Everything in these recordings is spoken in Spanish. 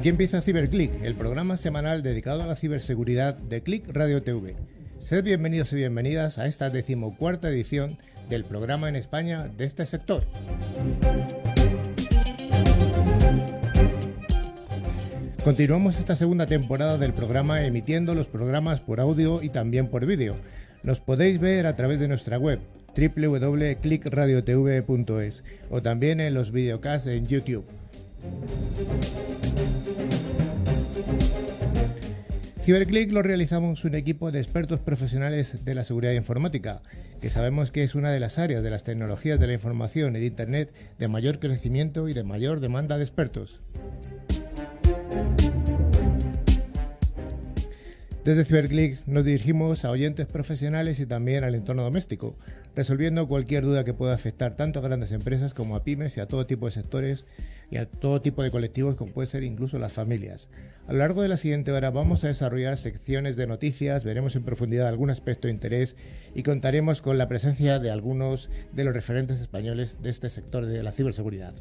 Aquí empieza CiberClick, el programa semanal dedicado a la ciberseguridad de Click Radio TV. Sed bienvenidos y bienvenidas a esta decimocuarta edición del programa en España de este sector. Continuamos esta segunda temporada del programa emitiendo los programas por audio y también por vídeo. Nos podéis ver a través de nuestra web www.clickradiotv.es o también en los videocasts en YouTube. CiberClick lo realizamos un equipo de expertos profesionales de la seguridad informática, que sabemos que es una de las áreas de las tecnologías de la información y de Internet de mayor crecimiento y de mayor demanda de expertos. Desde CiberClick nos dirigimos a oyentes profesionales y también al entorno doméstico, resolviendo cualquier duda que pueda afectar tanto a grandes empresas como a pymes y a todo tipo de sectores y a todo tipo de colectivos como puede ser incluso las familias. A lo largo de la siguiente hora vamos a desarrollar secciones de noticias, veremos en profundidad algún aspecto de interés y contaremos con la presencia de algunos de los referentes españoles de este sector de la ciberseguridad.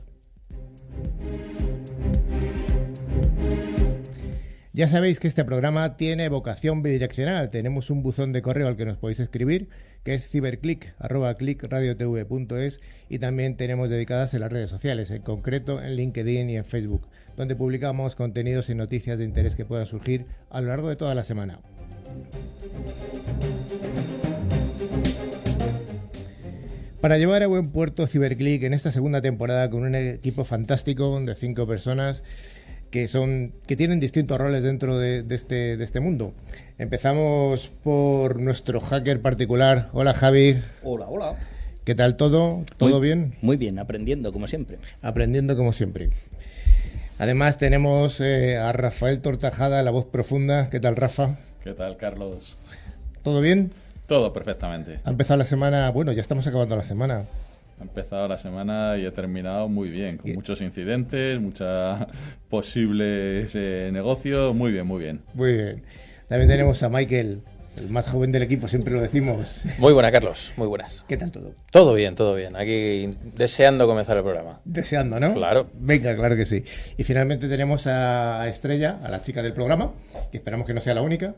Ya sabéis que este programa tiene vocación bidireccional. Tenemos un buzón de correo al que nos podéis escribir, que es ciberclick.clickradiotv.es y también tenemos dedicadas en las redes sociales, en concreto en LinkedIn y en Facebook, donde publicamos contenidos y noticias de interés que puedan surgir a lo largo de toda la semana. Para llevar a buen puerto CiberClick en esta segunda temporada con un equipo fantástico de cinco personas, que son que tienen distintos roles dentro de, este, de este mundo. Empezamos por nuestro hacker particular. Hola Javi. Hola, hola. ¿Qué tal todo? ¿Todo bien? Muy bien, aprendiendo como siempre. Aprendiendo como siempre. Además tenemos eh, a Rafael Tortajada, la voz profunda. ¿Qué tal, Rafa? ¿Qué tal, Carlos? ¿Todo bien? Todo perfectamente. Ha empezado la semana, bueno, ya estamos acabando la semana. Ha empezado la semana y he terminado muy bien, con muchos incidentes, muchos posibles eh, negocios. Muy bien, muy bien. Muy bien. También tenemos a Michael, el más joven del equipo, siempre lo decimos. Muy buena, Carlos, muy buenas. ¿Qué tal todo? Todo bien, todo bien. Aquí deseando comenzar el programa. Deseando, ¿no? Claro. Venga, claro que sí. Y finalmente tenemos a Estrella, a la chica del programa, que esperamos que no sea la única.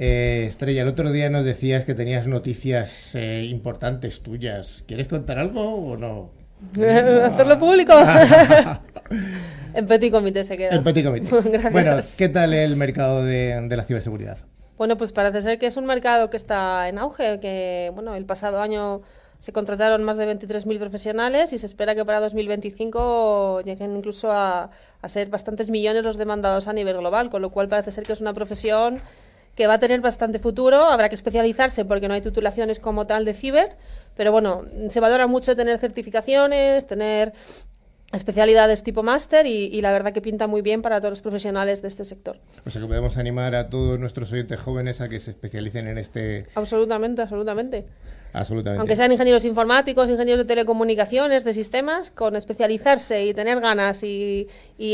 Eh, Estrella, el otro día nos decías que tenías noticias eh, importantes tuyas. ¿Quieres contar algo o no? ¿Hacerlo público? en petit comité se queda. En petit comité. bueno, ¿qué tal el mercado de, de, la ciberseguridad? Bueno, pues parece ser que es un mercado que está en auge, que bueno, el pasado año se contrataron más de 23.000 profesionales y se espera que para 2025 lleguen incluso a, a ser bastantes millones los demandados a nivel global, con lo cual parece ser que es una profesión que va a tener bastante futuro. Habrá que especializarse porque no hay titulaciones como tal de ciber, pero bueno, se valora mucho tener certificaciones, tener especialidades tipo máster y, la verdad que pinta muy bien para todos los profesionales de este sector. O sea que podemos animar a todos nuestros oyentes jóvenes a que se especialicen en este... Absolutamente, absolutamente. Absolutamente. Aunque sean ingenieros informáticos, ingenieros de telecomunicaciones, de sistemas, con especializarse y tener ganas y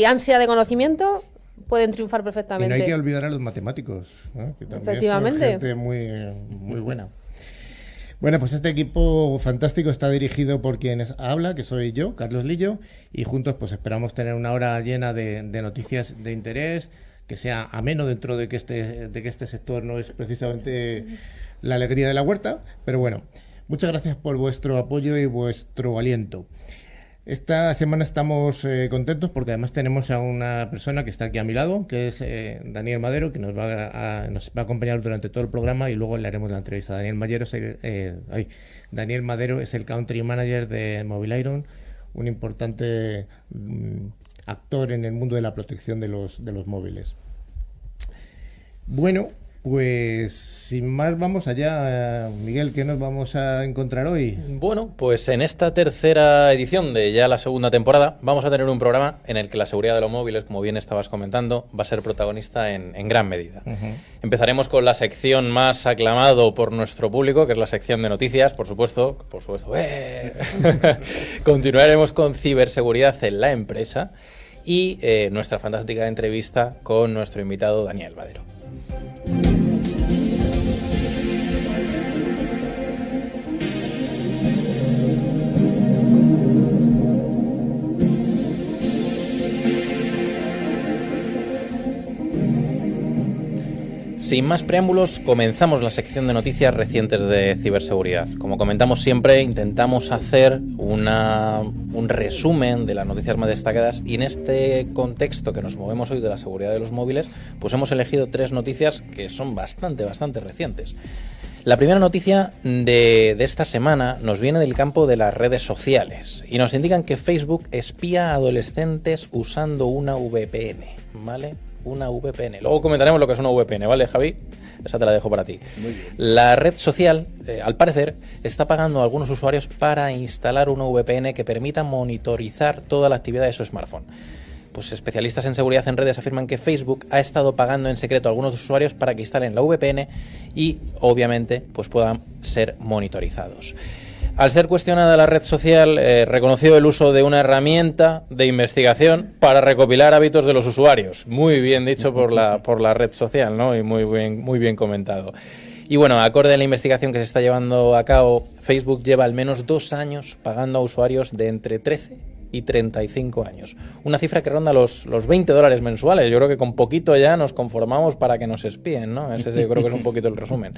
ansia de conocimiento, pueden triunfar perfectamente. Y no hay que olvidar a los matemáticos, que también Efectivamente. son gente muy, muy buena. Bueno, pues este equipo fantástico está dirigido por quien habla, que soy yo, Carlos Lillo, y juntos pues esperamos tener una hora llena de, noticias de interés, que sea ameno dentro de que este, de que este sector no es precisamente la alegría de la huerta, pero bueno, muchas gracias por vuestro apoyo y vuestro aliento. Esta semana estamos eh, contentos porque además tenemos a una persona que está aquí a mi lado, que es eh, Daniel Madero, que nos va, a, nos va a acompañar durante todo el programa y luego le haremos la entrevista. Daniel, Madero es el, eh, Daniel Madero es el Country Manager de Mobile Iron, un importante mm, actor en el mundo de la protección de los, de los móviles. Bueno, pues sin más vamos allá, Miguel, ¿qué nos vamos a encontrar hoy? Bueno, pues en esta tercera edición de ya la segunda temporada vamos a tener un programa en el que la seguridad de los móviles, como bien estabas comentando, va a ser protagonista en, gran medida. Empezaremos con la sección más aclamado por nuestro público, que es la sección de noticias, por supuesto. Por supuesto. ¡eh! Continuaremos con ciberseguridad en la empresa y eh, nuestra fantástica entrevista con nuestro invitado Daniel Thank you. Sin más preámbulos, comenzamos la sección de noticias recientes de ciberseguridad. Como comentamos siempre, intentamos hacer un resumen de las noticias más destacadas y en este contexto que nos movemos hoy de la seguridad de los móviles, pues hemos elegido tres noticias que son bastante, bastante recientes. La primera noticia de, de, esta semana nos viene del campo de las redes sociales y nos indican que Facebook espía a adolescentes usando una VPN, ¿vale? Una VPN. Luego comentaremos lo que es una VPN, ¿vale, Javi? Esa te la dejo para ti. La red social, eh, al parecer, está pagando a algunos usuarios para instalar una VPN que permita monitorizar toda la actividad de su smartphone pues especialistas en seguridad en redes afirman que Facebook ha estado pagando en secreto a algunos usuarios para que instalen la VPN y obviamente pues puedan ser monitorizados. Al ser cuestionada la red social, eh, reconoció el uso de una herramienta de investigación para recopilar hábitos de los usuarios. Muy bien dicho por la, por la red social, ¿no? Y muy bien, muy bien comentado. Y bueno, acorde a la investigación que se está llevando a cabo, Facebook lleva al menos dos años pagando a usuarios de entre 13 y 35 años. Una cifra que ronda los, los 20 dólares mensuales. Yo creo que con poquito ya nos conformamos para que nos espíen, ¿no? Ese yo creo que es un poquito el resumen.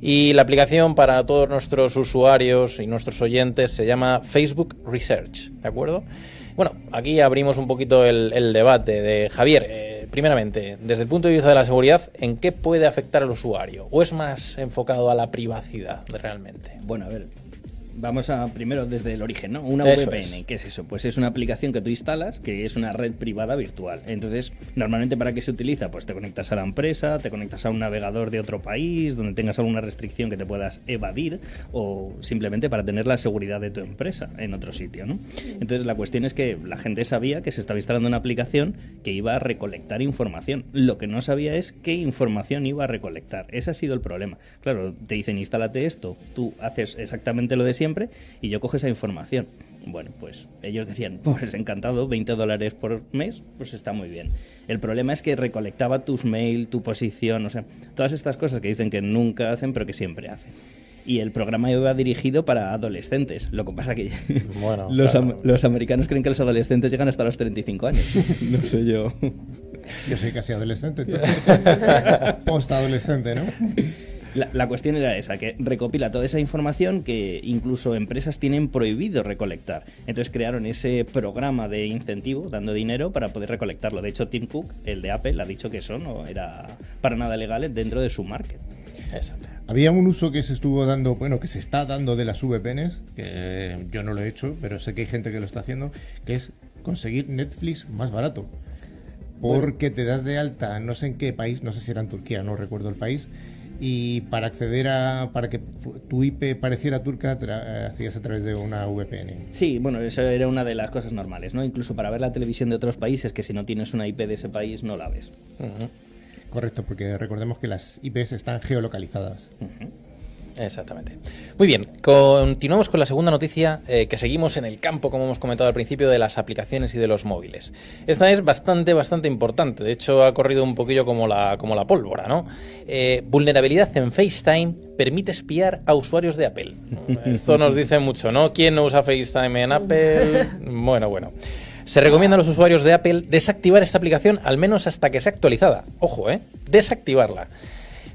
Y la aplicación para todos nuestros usuarios y nuestros oyentes se llama Facebook Research, ¿de acuerdo? Bueno, aquí abrimos un poquito el, el debate de Javier. Eh, primeramente, desde el punto de vista de la seguridad, ¿en qué puede afectar al usuario? ¿O es más enfocado a la privacidad realmente? Bueno, a ver, Vamos a primero desde el origen, ¿no? Una Eso VPN, es. ¿qué es eso? Pues es una aplicación que tú instalas, que es una red privada virtual. Entonces, normalmente para qué se utiliza? Pues te conectas a la empresa, te conectas a un navegador de otro país, donde tengas alguna restricción que te puedas evadir, o simplemente para tener la seguridad de tu empresa en otro sitio, ¿no? Entonces, la cuestión es que la gente sabía que se estaba instalando una aplicación que iba a recolectar información. Lo que no sabía es qué información iba a recolectar. Ese ha sido el problema. Claro, te dicen, instálate esto, tú haces exactamente lo de siempre y yo cojo esa información. Bueno, pues ellos decían, pues encantado, 20 dólares por mes, pues está muy bien. El problema es que recolectaba tus mail, tu posición, o sea, todas estas cosas que dicen que nunca hacen, pero que siempre hacen. Y el programa iba dirigido para adolescentes. Lo que pasa que Bueno, los, claro. am- los americanos creen que los adolescentes llegan hasta los 35 años. no sé yo. Yo soy casi adolescente, entonces. Post-adolescente, ¿no? La, la cuestión era esa, que recopila toda esa información que incluso empresas tienen prohibido recolectar. Entonces crearon ese programa de incentivo, dando dinero para poder recolectarlo. De hecho, Tim Cook, el de Apple, ha dicho que eso no era para nada legal dentro de su market. Exacto. Había un uso que se estuvo dando, bueno, que se está dando de las VPNs, que yo no lo he hecho, pero sé que hay gente que lo está haciendo, que es conseguir Netflix más barato. Porque te das de alta, no sé en qué país, no sé si era en Turquía, no recuerdo el país, y para acceder a, para que tu IP pareciera turca, tra- eh, hacías a través de una VPN. Sí, bueno, eso era una de las cosas normales, ¿no? Incluso para ver la televisión de otros países, que si no tienes una IP de ese país no la ves. Correcto, porque recordemos que las IPs están geolocalizadas. Exactamente. Muy bien, continuamos con la segunda noticia eh, que seguimos en el campo, como hemos comentado al principio, de las aplicaciones y de los móviles. Esta es bastante, bastante importante. De hecho, ha corrido un poquillo como la, como la pólvora, ¿no? Eh, vulnerabilidad en FaceTime permite espiar a usuarios de Apple. Esto nos dice mucho, ¿no? ¿Quién no usa FaceTime en Apple? Bueno, bueno. Se recomienda a los usuarios de Apple desactivar esta aplicación al menos hasta que sea actualizada. Ojo, ¿eh? Desactivarla.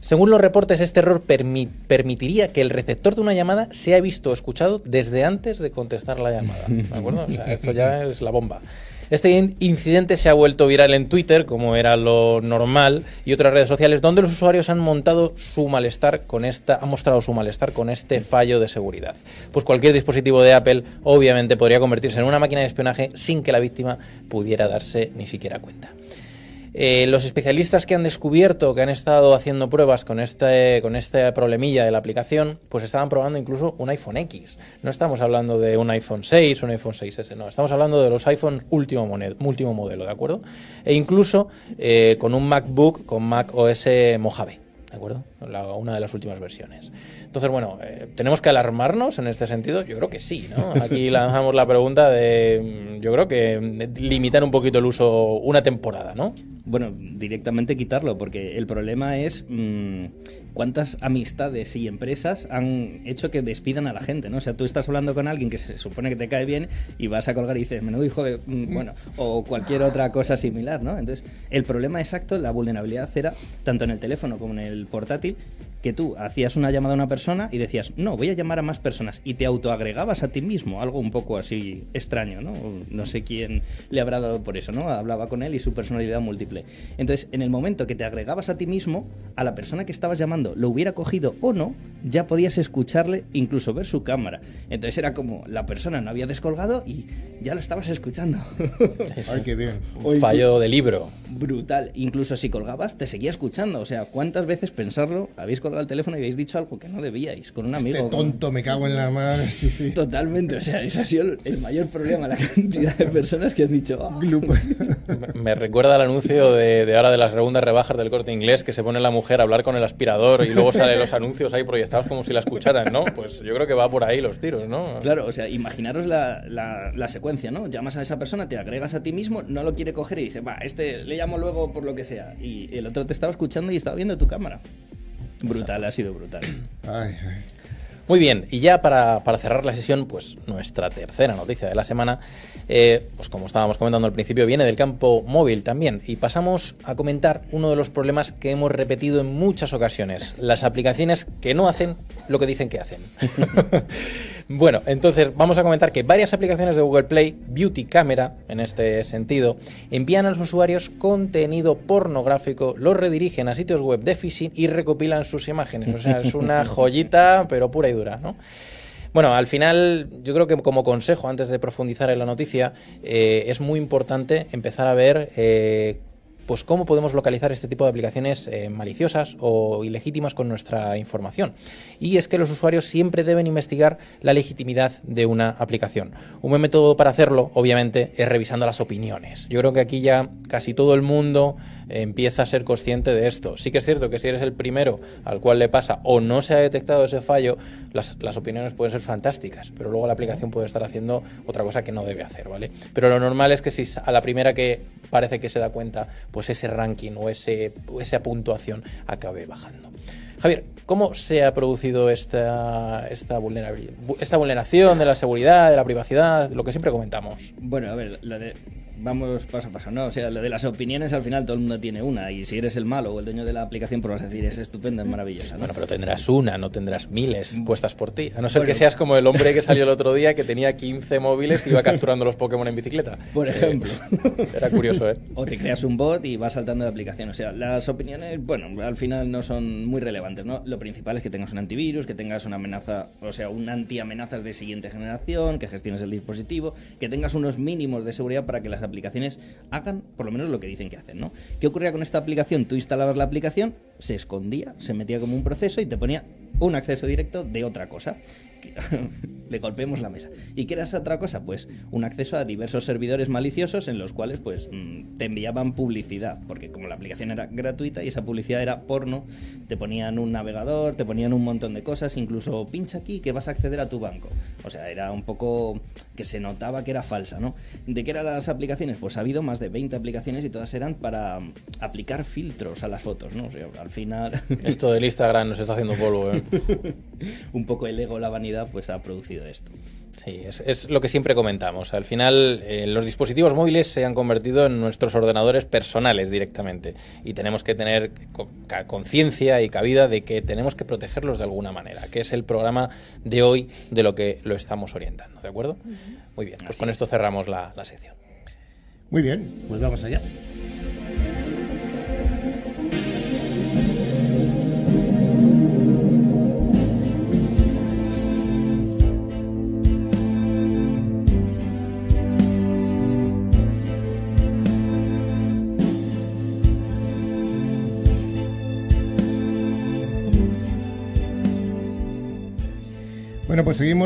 Según los reportes, este error permi- permitiría que el receptor de una llamada sea visto o escuchado desde antes de contestar la llamada. ¿De acuerdo? O sea, esto ya es la bomba. Este in- incidente se ha vuelto viral en Twitter, como era lo normal, y otras redes sociales, donde los usuarios han montado su malestar con esta, han mostrado su malestar con este fallo de seguridad. Pues cualquier dispositivo de Apple, obviamente, podría convertirse en una máquina de espionaje sin que la víctima pudiera darse ni siquiera cuenta. Eh, los especialistas que han descubierto, que han estado haciendo pruebas con este, con esta problemilla de la aplicación, pues estaban probando incluso un iPhone X. No estamos hablando de un iPhone 6 o un iPhone 6S, no, estamos hablando de los iPhone último, último modelo, ¿de acuerdo? E incluso eh, con un MacBook con Mac OS Mojave. ¿De acuerdo? la- una de las últimas versiones. Entonces, bueno, eh, ¿tenemos que alarmarnos en este sentido? Yo creo que sí, ¿no? Aquí lanzamos la pregunta de, mm, yo creo que mm, limitar un poquito el uso una temporada, ¿no? Bueno, directamente quitarlo, porque el problema es mm, cuántas amistades y empresas han hecho que despidan a la gente, ¿no? O sea, tú estás hablando con alguien que se supone que te cae bien y vas a colgar y dices, menudo hijo de... mm, bueno, o cualquier otra cosa similar, ¿no? Entonces, el problema exacto, la vulnerabilidad era, tanto en el teléfono como en el portátil, que tú hacías una llamada a una persona y decías, no, voy a llamar a más personas, y te autoagregabas a ti mismo, algo un poco así extraño, ¿no? No sé quién le habrá dado por eso, ¿no? Hablaba con él y su personalidad múltiple. Entonces, en el momento que te agregabas a ti mismo, a la persona que estabas llamando, lo hubiera cogido o no, ya podías escucharle, incluso ver su cámara. Entonces era como, la persona no había descolgado y ya lo estabas escuchando. Ay, qué bien. Un fallo de libro. Brutal. Incluso si colgabas, te seguía escuchando. O sea, ¿cuántas veces pensarlo? Habéis colgado el teléfono y habéis dicho algo que no debíais con un amigo. Este con- tonto, me cago en la madre. Sí, sí. Totalmente. O sea, ese ha sido el- mayor problema, la cantidad de personas que han dicho. "Ah". Me- Me recuerda al anuncio de, de ahora de las segundas rebajas del corte inglés que se pone la mujer a hablar con el aspirador y luego salen los anuncios ahí proyectados como si la escucharan, ¿no? Pues yo creo que va por ahí los tiros, ¿no? Claro, o sea, imaginaros la, la- la secuencia, ¿no? Llamas a esa persona, te agregas a ti mismo, no lo quiere coger y dice, va, este le llamo luego por lo que sea. Y el otro te estaba escuchando y estaba viendo tu cámara. Brutal, ha sido brutal. Ay, ay. Muy bien, y ya para, para cerrar la sesión, pues nuestra tercera noticia de la semana, eh, pues como estábamos comentando al principio, viene del campo móvil también. Y pasamos a comentar uno de los problemas que hemos repetido en muchas ocasiones, las aplicaciones que no hacen lo que dicen que hacen. bueno, entonces vamos a comentar que varias aplicaciones de Google Play, Beauty Camera en este sentido, envían a los usuarios contenido pornográfico, los redirigen a sitios web de phishing y recopilan sus imágenes. O sea, es una joyita, pero pura y dura, ¿no? Bueno, al final, yo creo que como consejo, antes de profundizar en la noticia, eh, es muy importante empezar a ver eh, pues cómo podemos localizar este tipo de aplicaciones eh, maliciosas o ilegítimas con nuestra información. Y es que los usuarios siempre deben investigar la legitimidad de una aplicación. Un buen método para hacerlo, obviamente, es revisando las opiniones. Yo creo que aquí ya casi todo el mundo empieza a ser consciente de esto. Sí que es cierto que si eres el primero al cual le pasa o no se ha detectado ese fallo, las, opiniones pueden ser fantásticas, pero luego la aplicación puede estar haciendo otra cosa que no debe hacer, ¿vale? Pero lo normal es que si a la primera que parece que se da cuenta, pues ese ranking o ese, esa puntuación acabe bajando. Javier, ¿cómo se ha producido esta, esta, vulnerabil- esta vulneración de la seguridad, de la privacidad, lo que siempre comentamos? Bueno, a ver, lo de... Vamos paso a paso, ¿no? O sea, lo de las opiniones al final todo el mundo tiene una y si eres el malo o el dueño de la aplicación pues vas a decir es estupenda, es maravillosa, ¿no? Bueno, pero tendrás una, no tendrás miles puestas por ti. A no ser Bueno. que seas como el hombre que salió el otro día que tenía 15 móviles que iba capturando los Pokémon en bicicleta. Por Eh, ejemplo. era curioso, ¿eh? O te creas un bot y vas saltando de aplicación. O sea, las opiniones, bueno, al final no son muy relevantes, ¿no? Lo principal es que tengas un antivirus, que tengas una amenaza, o sea, un anti-amenazas de siguiente generación, que gestiones el dispositivo, que tengas unos mínimos de seguridad para que las aplicaciones hagan por lo menos lo que dicen que hacen, ¿no? ¿Qué ocurría con esta aplicación? Tú instalabas la aplicación, se escondía, se metía como un proceso y te ponía un acceso directo de otra cosa. Le golpeemos la mesa. ¿Y qué era esa otra cosa? Pues un acceso a diversos servidores maliciosos en los cuales pues mm, te enviaban publicidad, porque como la aplicación era gratuita y esa publicidad era porno, te ponían un navegador, te ponían un montón de cosas, incluso pincha aquí que vas a acceder a tu banco. O sea, era un poco que se notaba que era falsa, ¿no? ¿De qué eran las aplicaciones? Pues ha habido más de 20 aplicaciones y todas eran para mm, aplicar filtros a las fotos, ¿no? O sea, al final Esto del Instagram nos está haciendo polvo, ¿eh? un poco el ego, la vanidad, pues ha producido esto. Sí, es, es lo que siempre comentamos. Al final, eh, los dispositivos móviles se han convertido en nuestros ordenadores personales directamente. Y tenemos que tener conciencia y cabida de que tenemos que protegerlos de alguna manera, que es el programa de hoy de lo que lo estamos orientando. ¿De acuerdo? Muy bien, pues Así con es. esto cerramos la, la sección. Muy bien, pues vamos allá.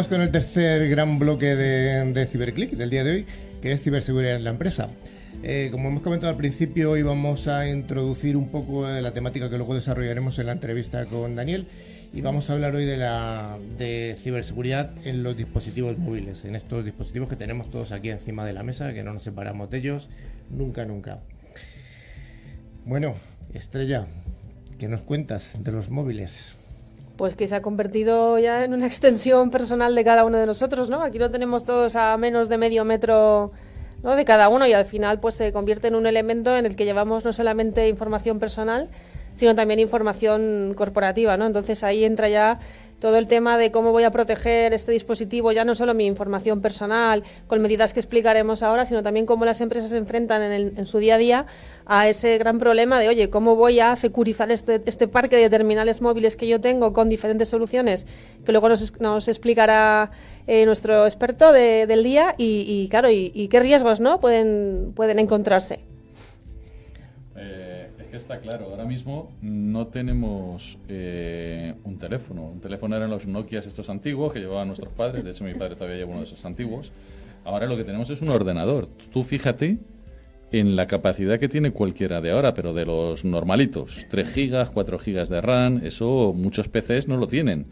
Con el tercer gran bloque de, de Ciberclick del día de hoy, que es ciberseguridad en la empresa. Eh, como hemos comentado al principio, hoy vamos a introducir un poco de la temática que luego desarrollaremos en la entrevista con Daniel y vamos a hablar hoy de la de ciberseguridad en los dispositivos móviles, en estos dispositivos que tenemos todos aquí encima de la mesa, que no nos separamos de ellos nunca, nunca. Bueno, Estrella, ¿qué nos cuentas de los móviles? Pues que se ha convertido ya en una extensión personal de cada uno de nosotros, ¿no? Aquí lo tenemos todos a menos de medio metro ¿no? de cada uno y al final pues se convierte en un elemento en el que llevamos no solamente información personal, sino también información corporativa, ¿no? Entonces ahí entra ya todo el tema de cómo voy a proteger este dispositivo, ya no solo mi información personal, con medidas que explicaremos ahora, sino también cómo las empresas se enfrentan en, su día a día a ese gran problema de, oye, cómo voy a securizar este, este parque de terminales móviles que yo tengo con diferentes soluciones, que luego nos, explicará eh, nuestro experto del día y, claro, y, qué riesgos ¿no? pueden, pueden encontrarse que está claro, ahora mismo no tenemos eh, un teléfono. Un teléfono eran los Nokia estos antiguos que llevaban nuestros padres, de hecho mi padre todavía lleva uno de esos antiguos. Ahora lo que tenemos es un ordenador. Tú fíjate en la capacidad que tiene cualquiera de ahora, pero de los normalitos. 3 gigas, 4 gigas de RAM, eso muchos PCs no lo tienen.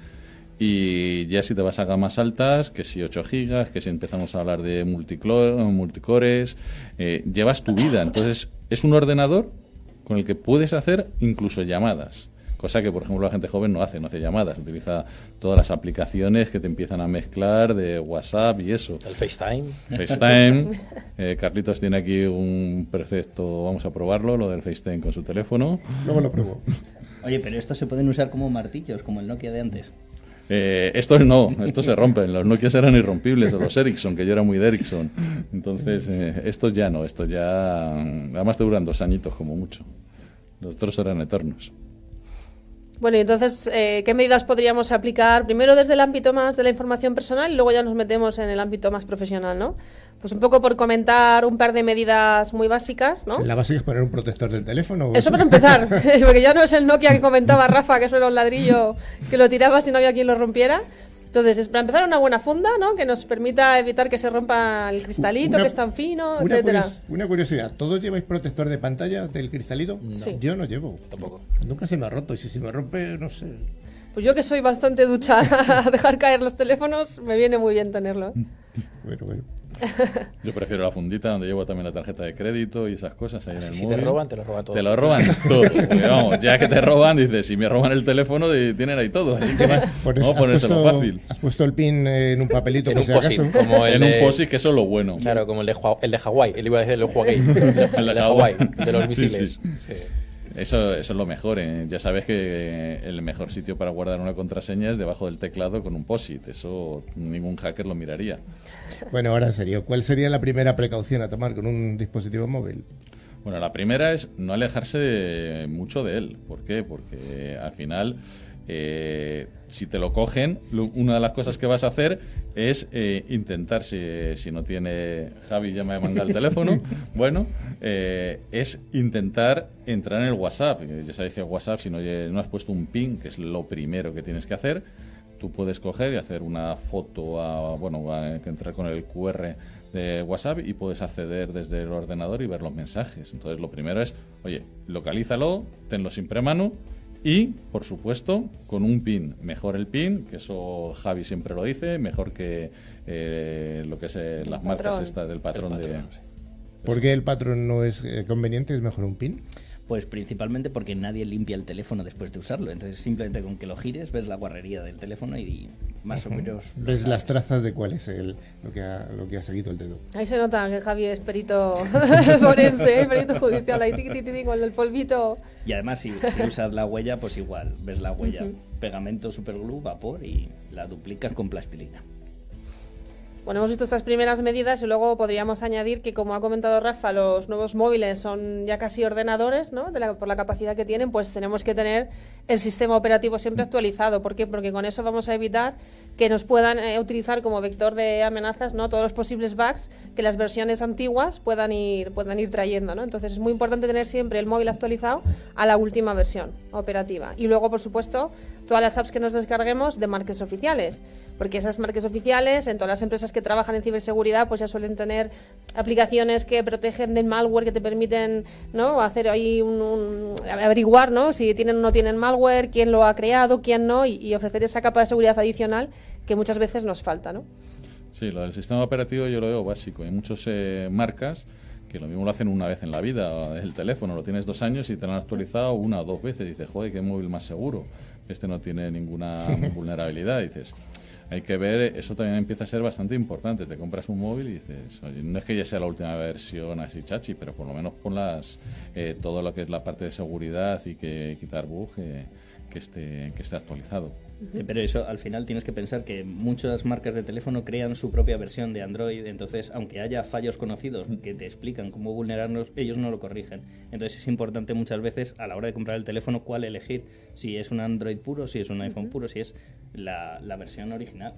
Y ya si te vas a gamas altas, que si 8 gigas, que si empezamos a hablar de multicores, eh, llevas tu vida. Entonces, es un ordenador con el que puedes hacer incluso llamadas. Cosa que, por ejemplo, la gente joven no hace, no hace llamadas, utiliza todas las aplicaciones que te empiezan a mezclar de WhatsApp y eso. El FaceTime. FaceTime. Eh, Carlitos tiene aquí un precepto, vamos a probarlo, lo del FaceTime con su teléfono. Luego lo pruebo. Oye, pero estos se pueden usar como martillos, como el Nokia de antes. Eh, estos no, estos se rompen. Los Nokia eran irrompibles, o los Ericsson, que yo era muy de Ericsson. Entonces, eh, estos ya no, estos ya. Además, te duran dos añitos como mucho. Los otros eran eternos. Bueno, y entonces, eh, ¿qué medidas podríamos aplicar? Primero desde el ámbito más de la información personal y luego ya nos metemos en el ámbito más profesional, ¿no? Pues un poco por comentar un par de medidas muy básicas, ¿no? La básica es poner un protector del teléfono. Eso para empezar, porque ya no es el Nokia que comentaba Rafa, que eso era un ladrillo que lo tirabas y no había quien lo rompiera. Entonces, es para empezar una buena funda, ¿no? Que nos permita evitar que se rompa el cristalito, que es tan fino, una etcétera. una curiosidad, ¿todos lleváis protector de pantalla del cristalito? Yo no llevo. Tampoco. Nunca se me ha roto y si se me rompe, no sé. Pues yo que soy bastante ducha a dejar caer los teléfonos, me viene muy bien tenerlo. bueno, bueno. Yo prefiero la fundita donde llevo también la tarjeta de crédito y esas cosas ahí en el si te roban, te lo roban todo. Te lo roban todo. vamos, ya que te roban, dices, si me roban el teléfono, tienen ahí todo. Así que más, por eso, has puesto, fácil. Has puesto el pin en un papelito, en un si acaso. Como el en un POSIT, que eso es lo bueno. Claro, como el de, el de Hawái. Él iba a decir el de Huawei. el de, Hawái, de los misiles. sí. Eso, eso es lo mejor. ¿eh? Ya sabes que el mejor sitio para guardar una contraseña es debajo del teclado con un POSIT. Eso ningún hacker lo miraría. Bueno, ahora en serio, ¿cuál sería la primera precaución a tomar con un dispositivo móvil? Bueno, la primera es no alejarse mucho de él. ¿Por qué? Porque al final eh, si te lo cogen, una de las cosas que vas a hacer es eh, intentar, si, no tiene Javi, ya me ha mandado el teléfono, bueno, eh, es intentar entrar en el WhatsApp. Ya sabéis que WhatsApp, si no, no has puesto un pin, que es lo primero que tienes que hacer, tú puedes coger y hacer una foto, a, bueno, a, entrar con el QR de WhatsApp y puedes acceder desde el ordenador y ver los mensajes. Entonces, lo primero es, oye, localízalo, tenlo siempre a mano y, por supuesto, con un pin. Mejor el pin, que eso Javi siempre lo dice, mejor que eh, lo que es eh, las marcas estas del patrón, de... ¿Por qué el patrón no es eh, conveniente? ¿Es mejor un pin? Pues principalmente porque nadie limpia el teléfono después de usarlo. Entonces simplemente con que lo gires ves la guarrería del teléfono y más o menos... Ves las trazas de cuál es el, lo, que ha, lo que ha seguido el dedo. Ahí se nota que Javi es perito forense, ¿eh? perito judicial, ahí tiki, tiki, con el polvito. Y además si, usas la huella, pues igual, ves la huella. Pegamento, superglue, vapor y la duplicas con plastilina. Bueno, hemos visto estas primeras medidas y luego podríamos añadir que, como ha comentado Rafa, los nuevos móviles son ya casi ordenadores, ¿no? por la capacidad que tienen, pues tenemos que tener el sistema operativo siempre actualizado. ¿Por qué? Porque con eso vamos a evitar que nos puedan eh, utilizar como vector de amenazas, ¿no? Todos los posibles bugs que las versiones antiguas puedan ir, puedan ir trayendo, ¿no? Entonces es muy importante tener siempre el móvil actualizado a la última versión operativa. Y luego, por supuesto, todas las apps que nos descarguemos de marcas oficiales. Porque esas marcas oficiales, en todas las empresas que trabajan en ciberseguridad, pues ya suelen tener aplicaciones que protegen del malware, que te permiten ¿no? hacer ahí un, averiguar ¿no? si tienen o no tienen malware, quién lo ha creado, quién no, y, ofrecer esa capa de seguridad adicional que muchas veces nos falta. ¿no? Sí, lo del sistema operativo yo lo veo básico. Hay muchas eh, marcas que lo mismo lo hacen una vez en la vida. El teléfono lo tienes dos años y te lo han actualizado una o dos veces. dices, joder, qué móvil más seguro. Este no tiene ninguna vulnerabilidad. dices, hay que ver, eso también empieza a ser bastante importante. Te compras un móvil y dices, oye, no es que ya sea la última versión así chachi, pero por lo menos ponlas eh, todo lo que es la parte de seguridad y que quitar bugs eh, que, esté, que esté actualizado. Eh, pero eso al final tienes que pensar que muchas marcas de teléfono crean su propia versión de Android, entonces aunque haya fallos conocidos que te explican cómo vulnerarlos, ellos no lo corrigen. Entonces es importante muchas veces a la hora de comprar el teléfono cuál elegir, si es un Android puro, si es un iPhone puro, si es la, la versión original.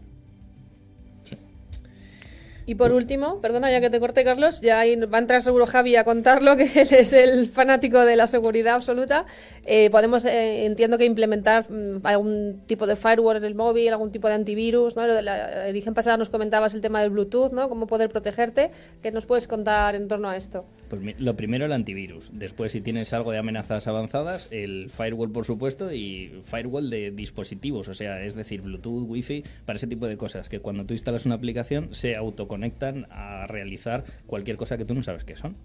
Y por último, perdona ya que te corte Carlos, ya va a entrar seguro Javi a contarlo, que él es el fanático de la seguridad absoluta. Eh, podemos, eh, entiendo que implementar mm, algún tipo de firewall en el móvil, algún tipo de antivirus. ¿no? La edición pasada nos comentabas el tema del Bluetooth, ¿no? Cómo poder protegerte. ¿Qué nos puedes contar en torno a esto? Pues lo primero el antivirus. Después, si tienes algo de amenazas avanzadas, el firewall, por supuesto, y firewall de dispositivos, o sea, es decir, Bluetooth, Wi-Fi, para ese tipo de cosas, que cuando tú instalas una aplicación se autoconectan a realizar cualquier cosa que tú no sabes qué son.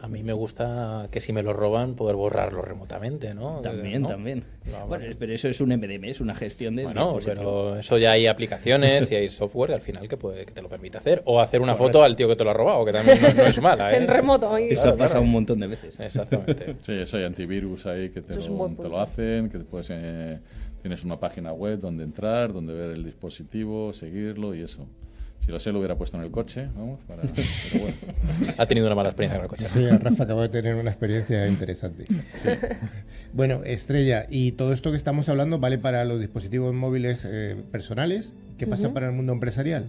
A mí me gusta que si me lo roban, poder borrarlo remotamente, ¿no? También, también. bueno, pero eso es un MDM, es una gestión de bueno, pero eso ya hay aplicaciones y hay software al final que, puede, que te lo permite hacer. O hacer una foto al tío que te lo ha robado, que también no, es mala. ¿eh? en remoto. Eso pasa un montón de veces. Exactamente. sí, eso hay antivirus ahí que te, lo, te lo, hacen, que puedes, eh, tienes una página web donde entrar, donde ver el dispositivo, seguirlo y eso. Si lo sé, lo hubiera puesto en el coche, vamos, para, bueno. Ha tenido una mala experiencia con el coche. Sí, Rafa acaba de tener una experiencia interesante. Sí. Bueno, Estrella, y todo esto que estamos hablando vale para los dispositivos móviles eh, personales. ¿Qué pasa uh -huh. para el mundo empresarial?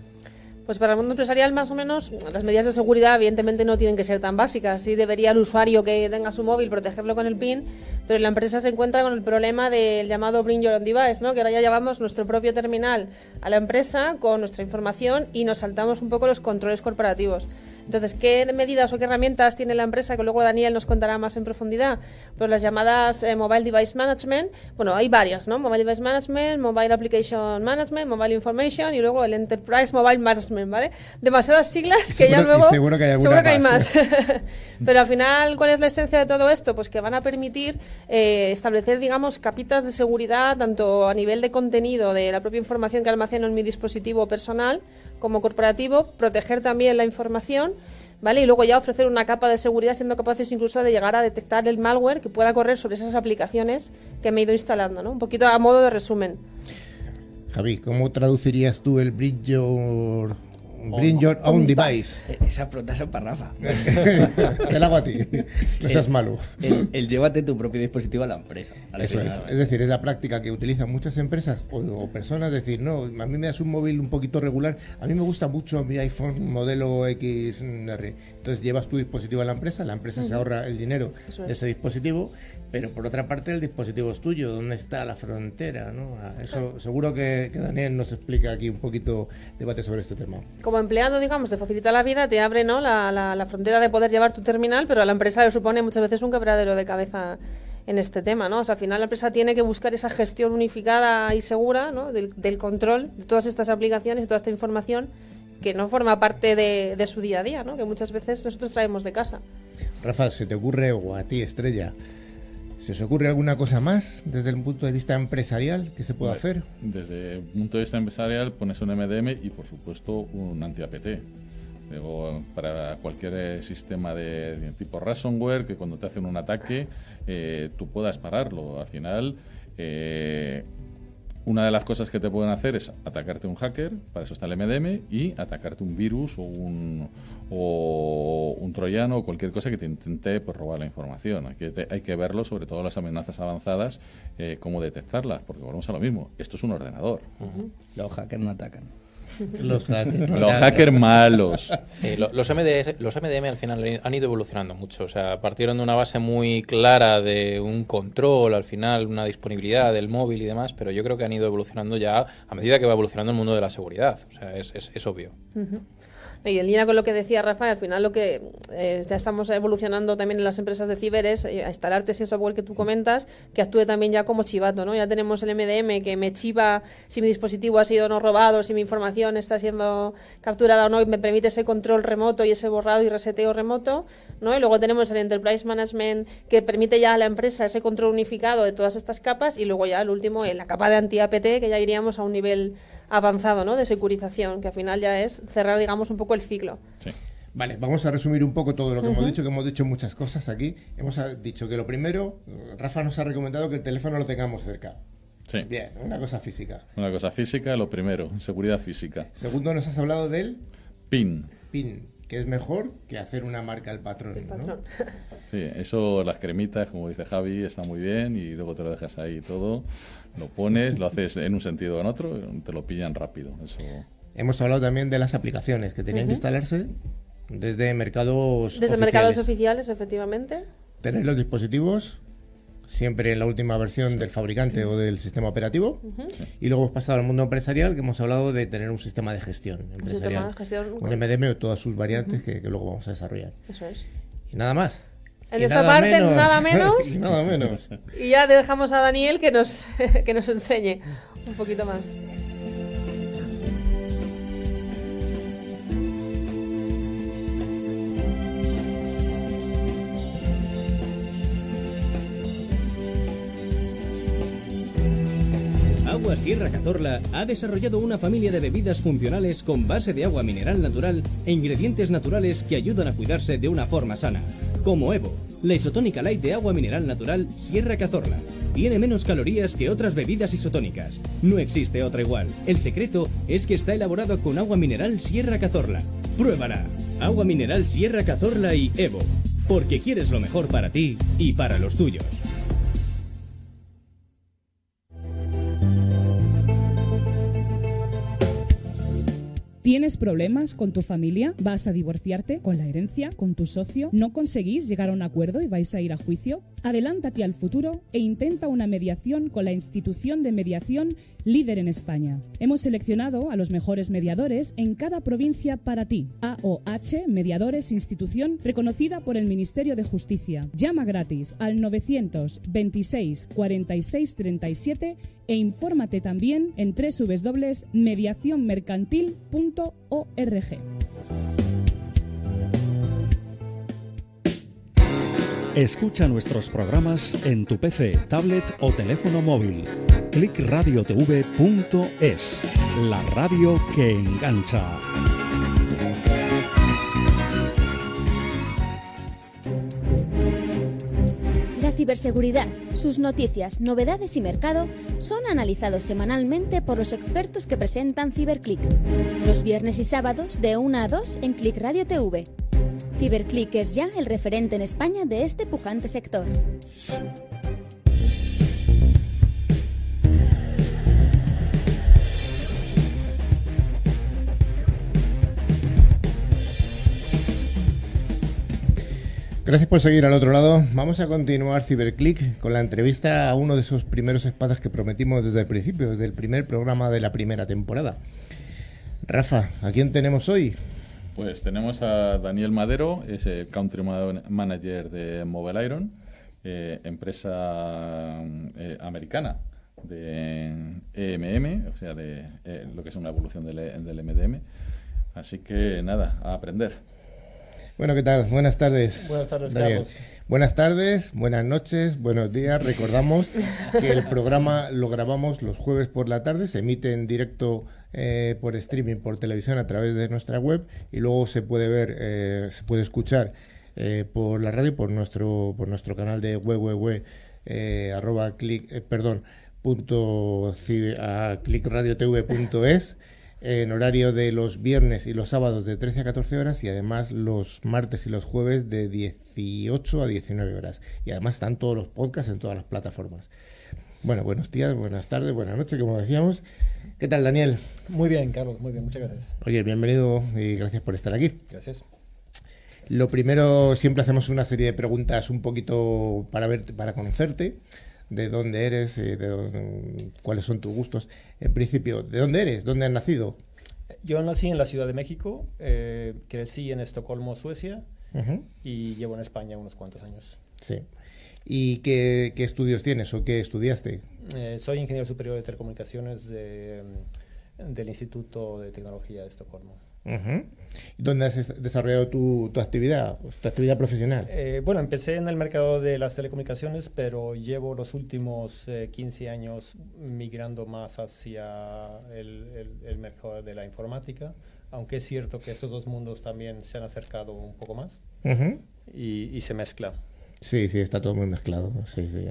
Pues para el mundo empresarial, más o menos, las medidas de seguridad evidentemente no tienen que ser tan básicas. Sí debería el usuario que tenga su móvil protegerlo con el PIN, pero la empresa se encuentra con el problema del llamado Bring Your Own Device, ¿no? que ahora ya llevamos nuestro propio terminal a la empresa con nuestra información y nos saltamos un poco los controles corporativos. Entonces, ¿qué medidas o qué herramientas tiene la empresa? Que luego Daniel nos contará más en profundidad. Pues las llamadas eh, Mobile Device Management. Bueno, hay varias, ¿no? Mobile Device Management, Mobile Application Management, Mobile Information y luego el Enterprise Mobile Management, ¿vale? Demasiadas siglas que seguro, ya luego... Seguro que hay, seguro que hay más. más. Pero al final, ¿cuál es la esencia de todo esto? Pues que van a permitir eh, establecer, digamos, capitas de seguridad, tanto a nivel de contenido de la propia información que almaceno en mi dispositivo personal, como corporativo, proteger también la información, ¿vale? Y luego ya ofrecer una capa de seguridad siendo capaces incluso de llegar a detectar el malware que pueda correr sobre esas aplicaciones que me he ido instalando, ¿no? Un poquito a modo de resumen. Javi, ¿cómo traducirías tú el Bring Your, bring your own device? Esa pregunta es para Rafa. Te la hago a ti. No seas malo. El, el, llévate tu propio dispositivo a la empresa. Eso es. Es decir, es la práctica que utilizan muchas empresas o, o, personas. Decir, no, a mí me das un móvil un poquito regular. A mí me gusta mucho mi iPhone modelo XR. Entonces llevas tu dispositivo a la empresa, la empresa uh -huh. se ahorra el dinero de es. ese dispositivo, pero por otra parte el dispositivo es tuyo. ¿Dónde está la frontera? ¿no? Eso seguro que, que Daniel nos explica aquí un poquito debate sobre este tema. Como empleado, digamos, te facilita la vida, te abre ¿no? la, la, frontera de poder llevar tu terminal, pero a la empresa le supone muchas veces un quebradero de cabeza en este tema, ¿no? O sea, al final la empresa tiene que buscar esa gestión unificada y segura, ¿no? Del, del control de todas estas aplicaciones y toda esta información que no forma parte de, de, su día a día, ¿no? Que muchas veces nosotros traemos de casa. Rafa, ¿se te ocurre, o a ti, Estrella, ¿se os ocurre alguna cosa más desde el punto de vista empresarial que se pueda hacer? Desde el punto de vista empresarial pones un MDM y, por supuesto, un anti-APT. Luego, para cualquier sistema de, de, tipo ransomware, que cuando te hacen un ataque, eh, tú puedas pararlo. Al final, eh, una de las cosas que te pueden hacer es atacarte un hacker, para eso está el MDM, y atacarte un virus o un, o un troyano o cualquier cosa que te intente pues, robar la información. Hay que, te, hay que verlo, sobre todo las amenazas avanzadas, eh, cómo detectarlas, porque volvemos a lo mismo. Esto es un ordenador. Uh -huh. Los hackers no atacan. Los hackers. Los hackers malos. Sí, lo- los, MD los MDM al final han ido evolucionando mucho. O sea, partieron de una base muy clara de un control, al final una disponibilidad del móvil y demás, pero yo creo que han ido evolucionando ya a medida que va evolucionando el mundo de la seguridad. O sea, es, es- es obvio. Y en línea con lo que decía Rafa, al final lo que eh, ya estamos evolucionando también en las empresas de ciber es eh, instalarte ese software que tú comentas, que actúe también ya como chivato, ¿no? Ya tenemos el MDM que me chiva si mi dispositivo ha sido o no robado, si mi información está siendo capturada o no, y me permite ese control remoto y ese borrado y reseteo remoto, ¿no? Y luego tenemos el Enterprise Management que permite ya a la empresa ese control unificado de todas estas capas y luego ya el último, la capa de anti-APT, que ya iríamos a un nivel avanzado, ¿no? De securización, que al final ya es cerrar, digamos, un poco el ciclo. Sí. Vale, vamos a resumir un poco todo lo que hemos dicho, que hemos dicho muchas cosas aquí. Hemos dicho que lo primero, Rafa nos ha recomendado que el teléfono lo tengamos cerca. Sí. Bien, una cosa física. Una cosa física, lo primero, seguridad física. Segundo, nos has hablado del PIN. PIN, que es mejor que hacer una marca al patrón. El ¿no? patrón. Sí, eso, las cremitas, como dice Javi, está muy bien y luego te lo dejas ahí todo, lo pones, lo haces en un sentido o en otro, te lo pillan rápido. Eso. Hemos hablado también de las aplicaciones que tenían que instalarse desde mercados Desde oficiales. mercados oficiales, efectivamente. Tener los dispositivos siempre en la última versión del fabricante o del sistema operativo. Y luego hemos pasado al mundo empresarial, que hemos hablado de tener un sistema de gestión empresarial. de gestión, un. MDM o todas sus variantes que, que luego vamos a desarrollar. Eso es. Y nada más. En Y esta parte, nada menos. Y nada menos. Y ya dejamos a Daniel que nos, que nos enseñe un poquito más. Sierra Cazorla ha desarrollado una familia de bebidas funcionales con base de agua mineral natural e ingredientes naturales que ayudan a cuidarse de una forma sana, como Evo, la isotónica light de agua mineral natural Sierra Cazorla. Tiene menos calorías que otras bebidas isotónicas. No existe otra igual. El secreto es que está elaborado con agua mineral Sierra Cazorla. Pruébala. Agua mineral Sierra Cazorla y Evo. Porque quieres lo mejor para ti y para los tuyos. ¿Tienes problemas con tu familia? ¿Vas a divorciarte con la herencia? ¿Con tu socio? ¿No conseguís llegar a un acuerdo y vais a ir a juicio? Adelántate al futuro e intenta una mediación con la institución de mediación líder en España. Hemos seleccionado a los mejores mediadores en cada provincia para ti. AOH Mediadores, institución reconocida por el Ministerio de Justicia. Llama gratis al 926 46 37 e infórmate también en www.mediacionmercantil.org. Escucha nuestros programas en tu PC, tablet o teléfono móvil. clickradiotv.es, la radio que engancha. La ciberseguridad, sus noticias, novedades y mercado son analizados semanalmente por los expertos que presentan CiberClick. Los viernes y sábados de 1 a 2 en Click Radio TV. CiberClick es ya el referente en España de este pujante sector. Gracias por seguir al otro lado. Vamos a continuar Ciberclick con la entrevista a uno de esos primeros espadas que prometimos desde el principio, desde el primer programa de la primera temporada. Rafa, ¿a quién tenemos hoy? Pues tenemos a Daniel Madero, es el Country Ma- Manager de Mobile Iron, eh, empresa eh, americana de EMM, o sea, de eh, lo que es una evolución del, E- del MDM. Así que nada, a aprender. Bueno, ¿qué tal? Buenas tardes. Buenas tardes, Daniel. Carlos. Buenas tardes, buenas noches, buenos días. Recordamos que el programa lo grabamos los jueves por la tarde, se emite en directo eh, por streaming, por televisión a través de nuestra web y luego se puede ver, eh, se puede escuchar eh, por la radio, por nuestro, por nuestro canal de www. Eh, click, perdón, punto, a clickradiotv.es en horario de los viernes y los sábados de 13 a 14 horas y además los martes y los jueves de 18 a 19 horas. Y además están todos los podcasts en todas las plataformas. Bueno, buenos días, buenas tardes, buenas noches, como decíamos. ¿Qué tal, Daniel? Muy bien, Carlos, muy bien, muchas gracias. Oye, bienvenido y gracias por estar aquí. Gracias. Lo primero, siempre hacemos una serie de preguntas un poquito para ver, para conocerte, de dónde eres, eh, de dónde- cuáles son tus gustos. En principio, ¿de dónde eres? ¿Dónde has nacido? Yo nací en la Ciudad de México, eh, crecí en Estocolmo, Suecia, y llevo en España unos cuantos años. Sí. ¿Y qué, qué estudios tienes o qué estudiaste? Eh, soy ingeniero superior de telecomunicaciones de, mm, del Instituto de Tecnología de Estocolmo. Ujú. ¿Dónde has es- desarrollado tu, tu actividad, tu actividad profesional? Eh, bueno, empecé en el mercado de las telecomunicaciones, pero llevo los últimos eh, 15 años migrando más hacia el, el- el mercado de la informática, aunque es cierto que estos dos mundos también se han acercado un poco más Ujú. y, y se mezcla. Sí, sí, está todo muy mezclado. Sí, sí.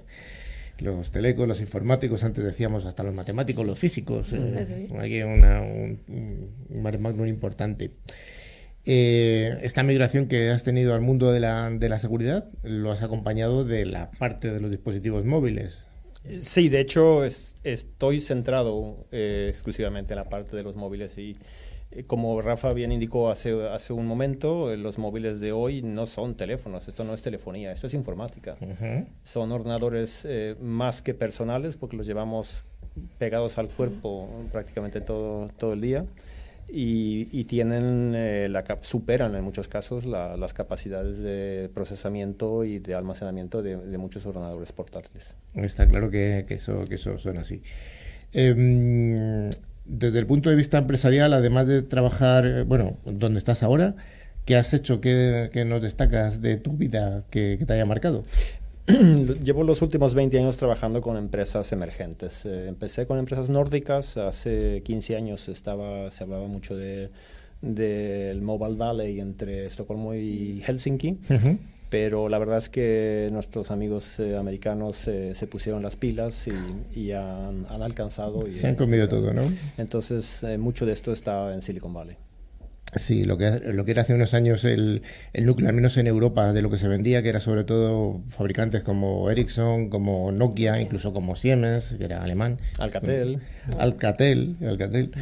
Los telecos, los informáticos, antes decíamos hasta los matemáticos, los físicos. eh, Sí. Aquí una, un, un magnum importante. Eh, esta migración que has tenido al mundo de la, de la seguridad lo has acompañado de la parte de los dispositivos móviles. Sí, de hecho es- estoy centrado eh, exclusivamente en la parte de los móviles y eh, como Rafa bien indicó hace, hace un momento, eh, los móviles de hoy no son teléfonos, esto no es telefonía, esto es informática. Son ordenadores eh, más que personales porque los llevamos pegados al cuerpo prácticamente todo, todo el día y, y tienen eh, la superan en muchos casos la- las capacidades de procesamiento y de almacenamiento de, de muchos ordenadores portátiles. Está claro que, que eso, que eso suena así. Em, desde el punto de vista empresarial, además de trabajar, eh, bueno, donde estás ahora, ¿qué has hecho? ¿Qué, qué nos destacas de tu vida que, que te haya marcado? Llevo los últimos 20 años trabajando con empresas emergentes. Eh, empecé con empresas nórdicas, hace 15 años estaba, se hablaba mucho de, del Mobile Valley entre Estocolmo y Helsinki, Ujú. Pero la verdad es que nuestros amigos eh, americanos eh, se pusieron las pilas y, y han, han alcanzado. Y, Se han comido todo, ¿no? Entonces, eh, mucho de esto está en Silicon Valley. Sí, lo que, lo que era hace unos años el, el núcleo, al menos en Europa, de lo que se vendía, que era sobre todo fabricantes como Ericsson, como Nokia, incluso como Siemens, que era alemán. Alcatel. Alcatel, Alcatel.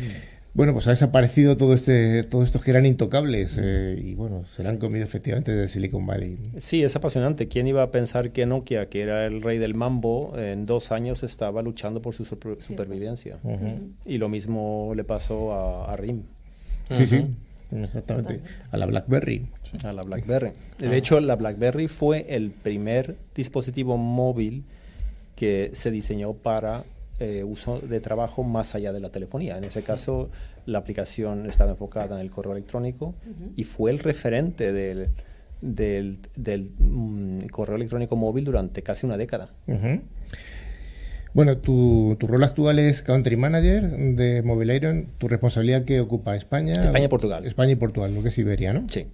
Bueno, pues ha desaparecido todo este, todos estos que eran intocables eh, y bueno, se le han comido efectivamente de Silicon Valley. Sí, es apasionante. ¿Quién iba a pensar que Nokia, que era el rey del mambo, en dos años estaba luchando por su super- supervivencia? Ujú. Y lo mismo le pasó a, a RIM, Sí, sí, exactamente. A la BlackBerry. a la BlackBerry. De hecho, la BlackBerry fue el primer dispositivo móvil que se diseñó para eh, uso de trabajo más allá de la telefonía. En ese caso, la aplicación estaba enfocada en el correo electrónico y fue el referente del, del, del, mm, correo electrónico móvil durante casi una década. Bueno, tu, tu rol actual es Country Manager de Mobile Iron. ¿Tu responsabilidad que ocupa España? España y Portugal. España y Portugal, lo que es Iberia, ¿no? Sí.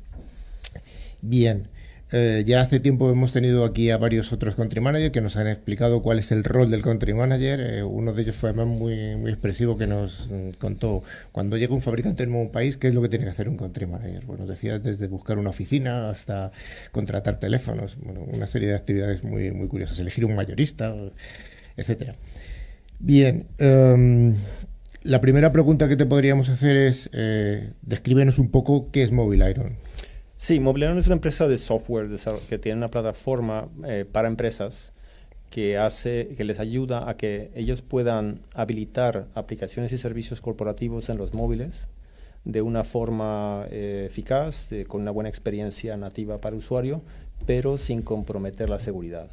Bien. Eh, ya hace tiempo hemos tenido aquí a varios otros country managers que nos han explicado cuál es el rol del country manager. Eh, uno de ellos fue además muy, muy expresivo que nos mm, contó cuando llega un fabricante en un país, qué es lo que tiene que hacer un country manager. Bueno, decía desde buscar una oficina hasta contratar teléfonos, bueno, una serie de actividades muy, muy curiosas, elegir un mayorista, etcétera. Bien, em, la primera pregunta que te podríamos hacer es, eh, descríbenos un poco qué es Mobile Iron. Sí, Mobiliario es una empresa de software que tiene una plataforma eh, para empresas que hace que les ayuda a que ellos puedan habilitar aplicaciones y servicios corporativos en los móviles de una forma eh, eficaz, eh, con una buena experiencia nativa para el usuario, pero sin comprometer la seguridad,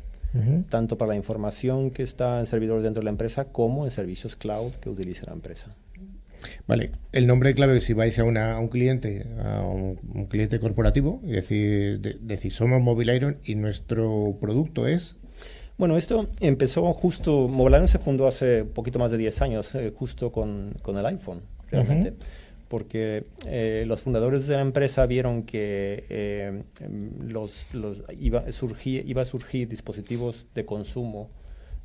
tanto para la información que está en servidores dentro de la empresa como en servicios cloud que utiliza la empresa. Vale, el nombre clave si vais a, una- a un cliente, a un, un cliente corporativo, y decir, de- decir, somos Mobile Iron y nuestro producto es... Bueno, esto empezó justo, Mobilano se fundó hace poquito más de 10 años, eh, justo con, con el iPhone, realmente. Porque eh, los fundadores de la empresa vieron que eh, los, los- iba, a surgir, iba a surgir dispositivos de consumo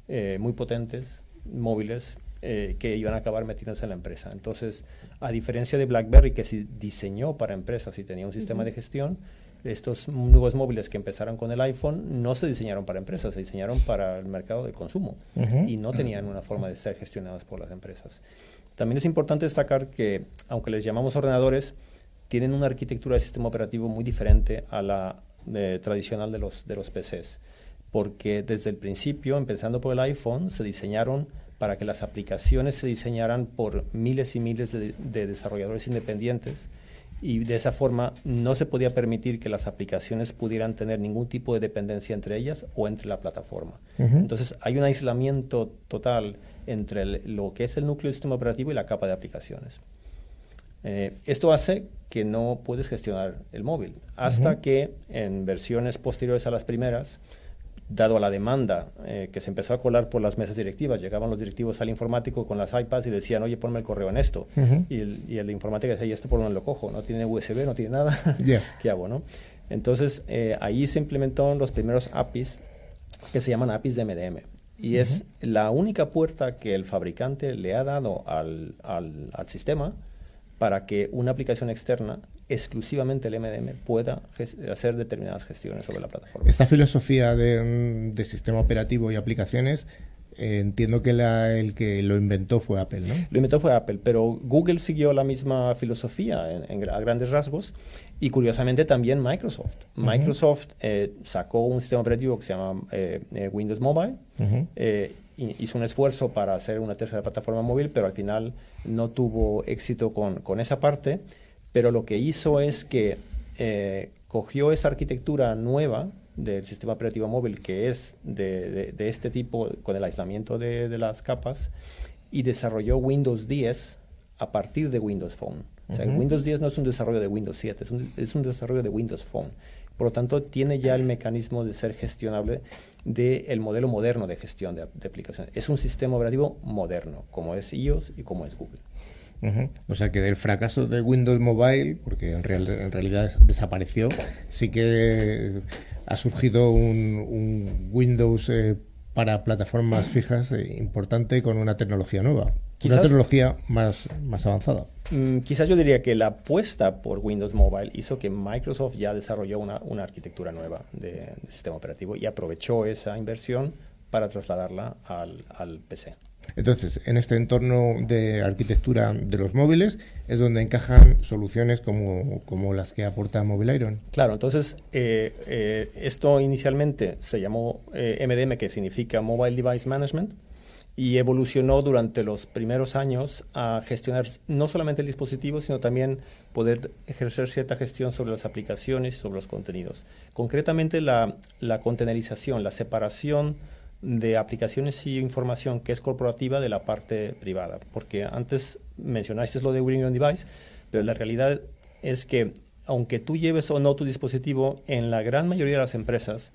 eh, muy potentes, móviles, eh, que iban a acabar metiéndose en la empresa. Entonces, a diferencia de BlackBerry, que se diseñó para empresas y tenía un sistema de gestión, estos nuevos móviles que empezaron con el iPhone no se diseñaron para empresas, se diseñaron para el mercado del consumo y no tenían una forma de ser gestionadas por las empresas. También es importante destacar que, aunque les llamamos ordenadores, tienen una arquitectura de sistema operativo muy diferente a la eh, tradicional de los, de los PCs, porque desde el principio, empezando por el iPhone, se diseñaron para que las aplicaciones se diseñaran por miles y miles de, desarrolladores independientes y de esa forma no se podía permitir que las aplicaciones pudieran tener ningún tipo de dependencia entre ellas o entre la plataforma. Entonces hay un aislamiento total entre lo que es el núcleo del sistema operativo y la capa de aplicaciones. Eh, esto hace que no puedes gestionar el móvil hasta que en versiones posteriores a las primeras dado a la demanda eh, que se empezó a colar por las mesas directivas. Llegaban los directivos al informático con las iPads y decían, oye, ponme el correo en esto. y, el, y, el, informático decía, ¿y esto por dónde lo cojo? No tiene USB, no tiene nada. ¿Qué hago? no? Entonces, eh, ahí se implementaron los primeros APIs que se llaman APIs de MDM. Y es la única puerta que el fabricante le ha dado al, al, al sistema para que una aplicación externa exclusivamente el MDM pueda hacer determinadas gestiones sobre la plataforma. Esta filosofía de, sistema operativo y aplicaciones eh, entiendo que el que lo inventó fue Apple, ¿no? Lo inventó fue Apple, pero Google siguió la misma filosofía en, a grandes rasgos y curiosamente también Microsoft. Microsoft eh, sacó un sistema operativo que se llama eh, Windows Mobile. hizo un esfuerzo para hacer una tercera plataforma móvil, pero al final no tuvo éxito con, con esa parte pero lo que hizo es que eh, cogió esa arquitectura nueva del sistema operativo móvil que es de, este tipo con el aislamiento de, las capas y desarrolló Windows 10 a partir de Windows Phone. O sea, Windows 10 no es un desarrollo de Windows 7, es un, es un, desarrollo de Windows Phone. Por lo tanto, tiene ya el mecanismo de ser gestionable del modelo moderno de gestión de, de aplicaciones. Es un sistema operativo moderno, como es iOS y como es Google. O sea que del fracaso de Windows Mobile, porque en, realidad desapareció, sí que ha surgido un, Windows eh, para plataformas fijas eh, importante con una tecnología nueva. una tecnología más, más avanzada. Mm, quizás yo diría que la apuesta por Windows Mobile hizo que Microsoft ya desarrolló una, arquitectura nueva de, sistema operativo y aprovechó esa inversión para trasladarla al, al PC. Entonces, en este entorno de arquitectura de los móviles es donde encajan soluciones como, como las que aporta Mobile Iron. Claro, entonces eh, eh, esto inicialmente se llamó eh, MDM, que significa Mobile Device Management, y evolucionó durante los primeros años a gestionar no solamente el dispositivo, sino también poder ejercer cierta gestión sobre las aplicaciones y sobre los contenidos. Concretamente, la, la containerización, la separación de aplicaciones y información que es corporativa de la parte privada. Porque antes mencionaste lo de Windows Device, pero la realidad es que aunque tú lleves o no tu dispositivo, en la gran mayoría de las empresas,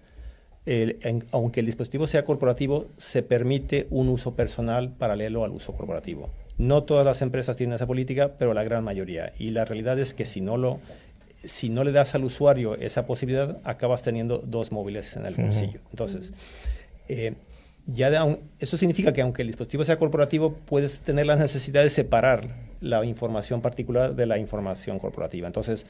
aunque el dispositivo sea corporativo, se permite un uso personal paralelo al uso corporativo. No todas las empresas tienen esa política, pero la gran mayoría. Y la realidad es que si no lo si no le das al usuario esa posibilidad, acabas teniendo dos móviles en el bolsillo. Entonces, eh, ya eso significa que aunque el dispositivo sea corporativo, puedes tener la necesidad de separar la información particular de la información corporativa. Entonces,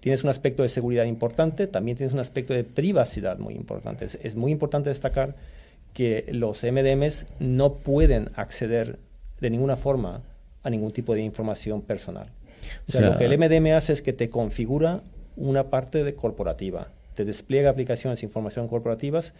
tienes un aspecto de seguridad importante, también tienes un aspecto de privacidad muy importante. Es, muy importante destacar que los MDMs no pueden acceder de ninguna forma a ningún tipo de información personal. O sea, lo que el MDM hace es que te configura una parte de corporativa, te despliega aplicaciones e información corporativas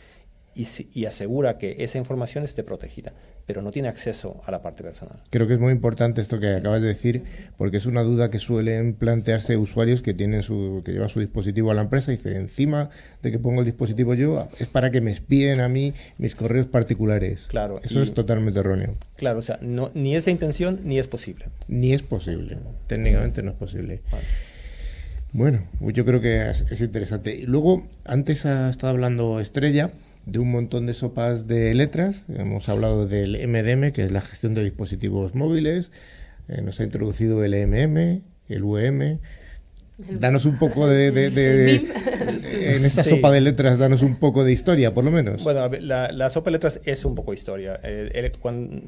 y, asegura que esa información esté protegida, pero no tiene acceso a la parte personal. Creo que es muy importante esto que acabas de decir, porque es una duda que suelen plantearse usuarios que tienen su, que llevan su dispositivo a la empresa y dice encima de que pongo el dispositivo yo es para que me espíen a mí mis correos particulares. Claro. Eso es totalmente erróneo. Claro, o sea, no, ni es la intención ni es posible. Ni es posible. Técnicamente no es posible. Bueno, yo creo que es, es interesante. Luego, antes ha estado hablando Estrella de un montón de sopas de letras. Hemos hablado del MDM, que es la gestión de dispositivos móviles. Eh, nos ha introducido el EMM, el UEM. Danos un poco de... de- de- en esta Sí. sopa de letras, danos un poco de historia, por lo menos. Bueno, a ver, la, la sopa de letras es un poco historia. Eh,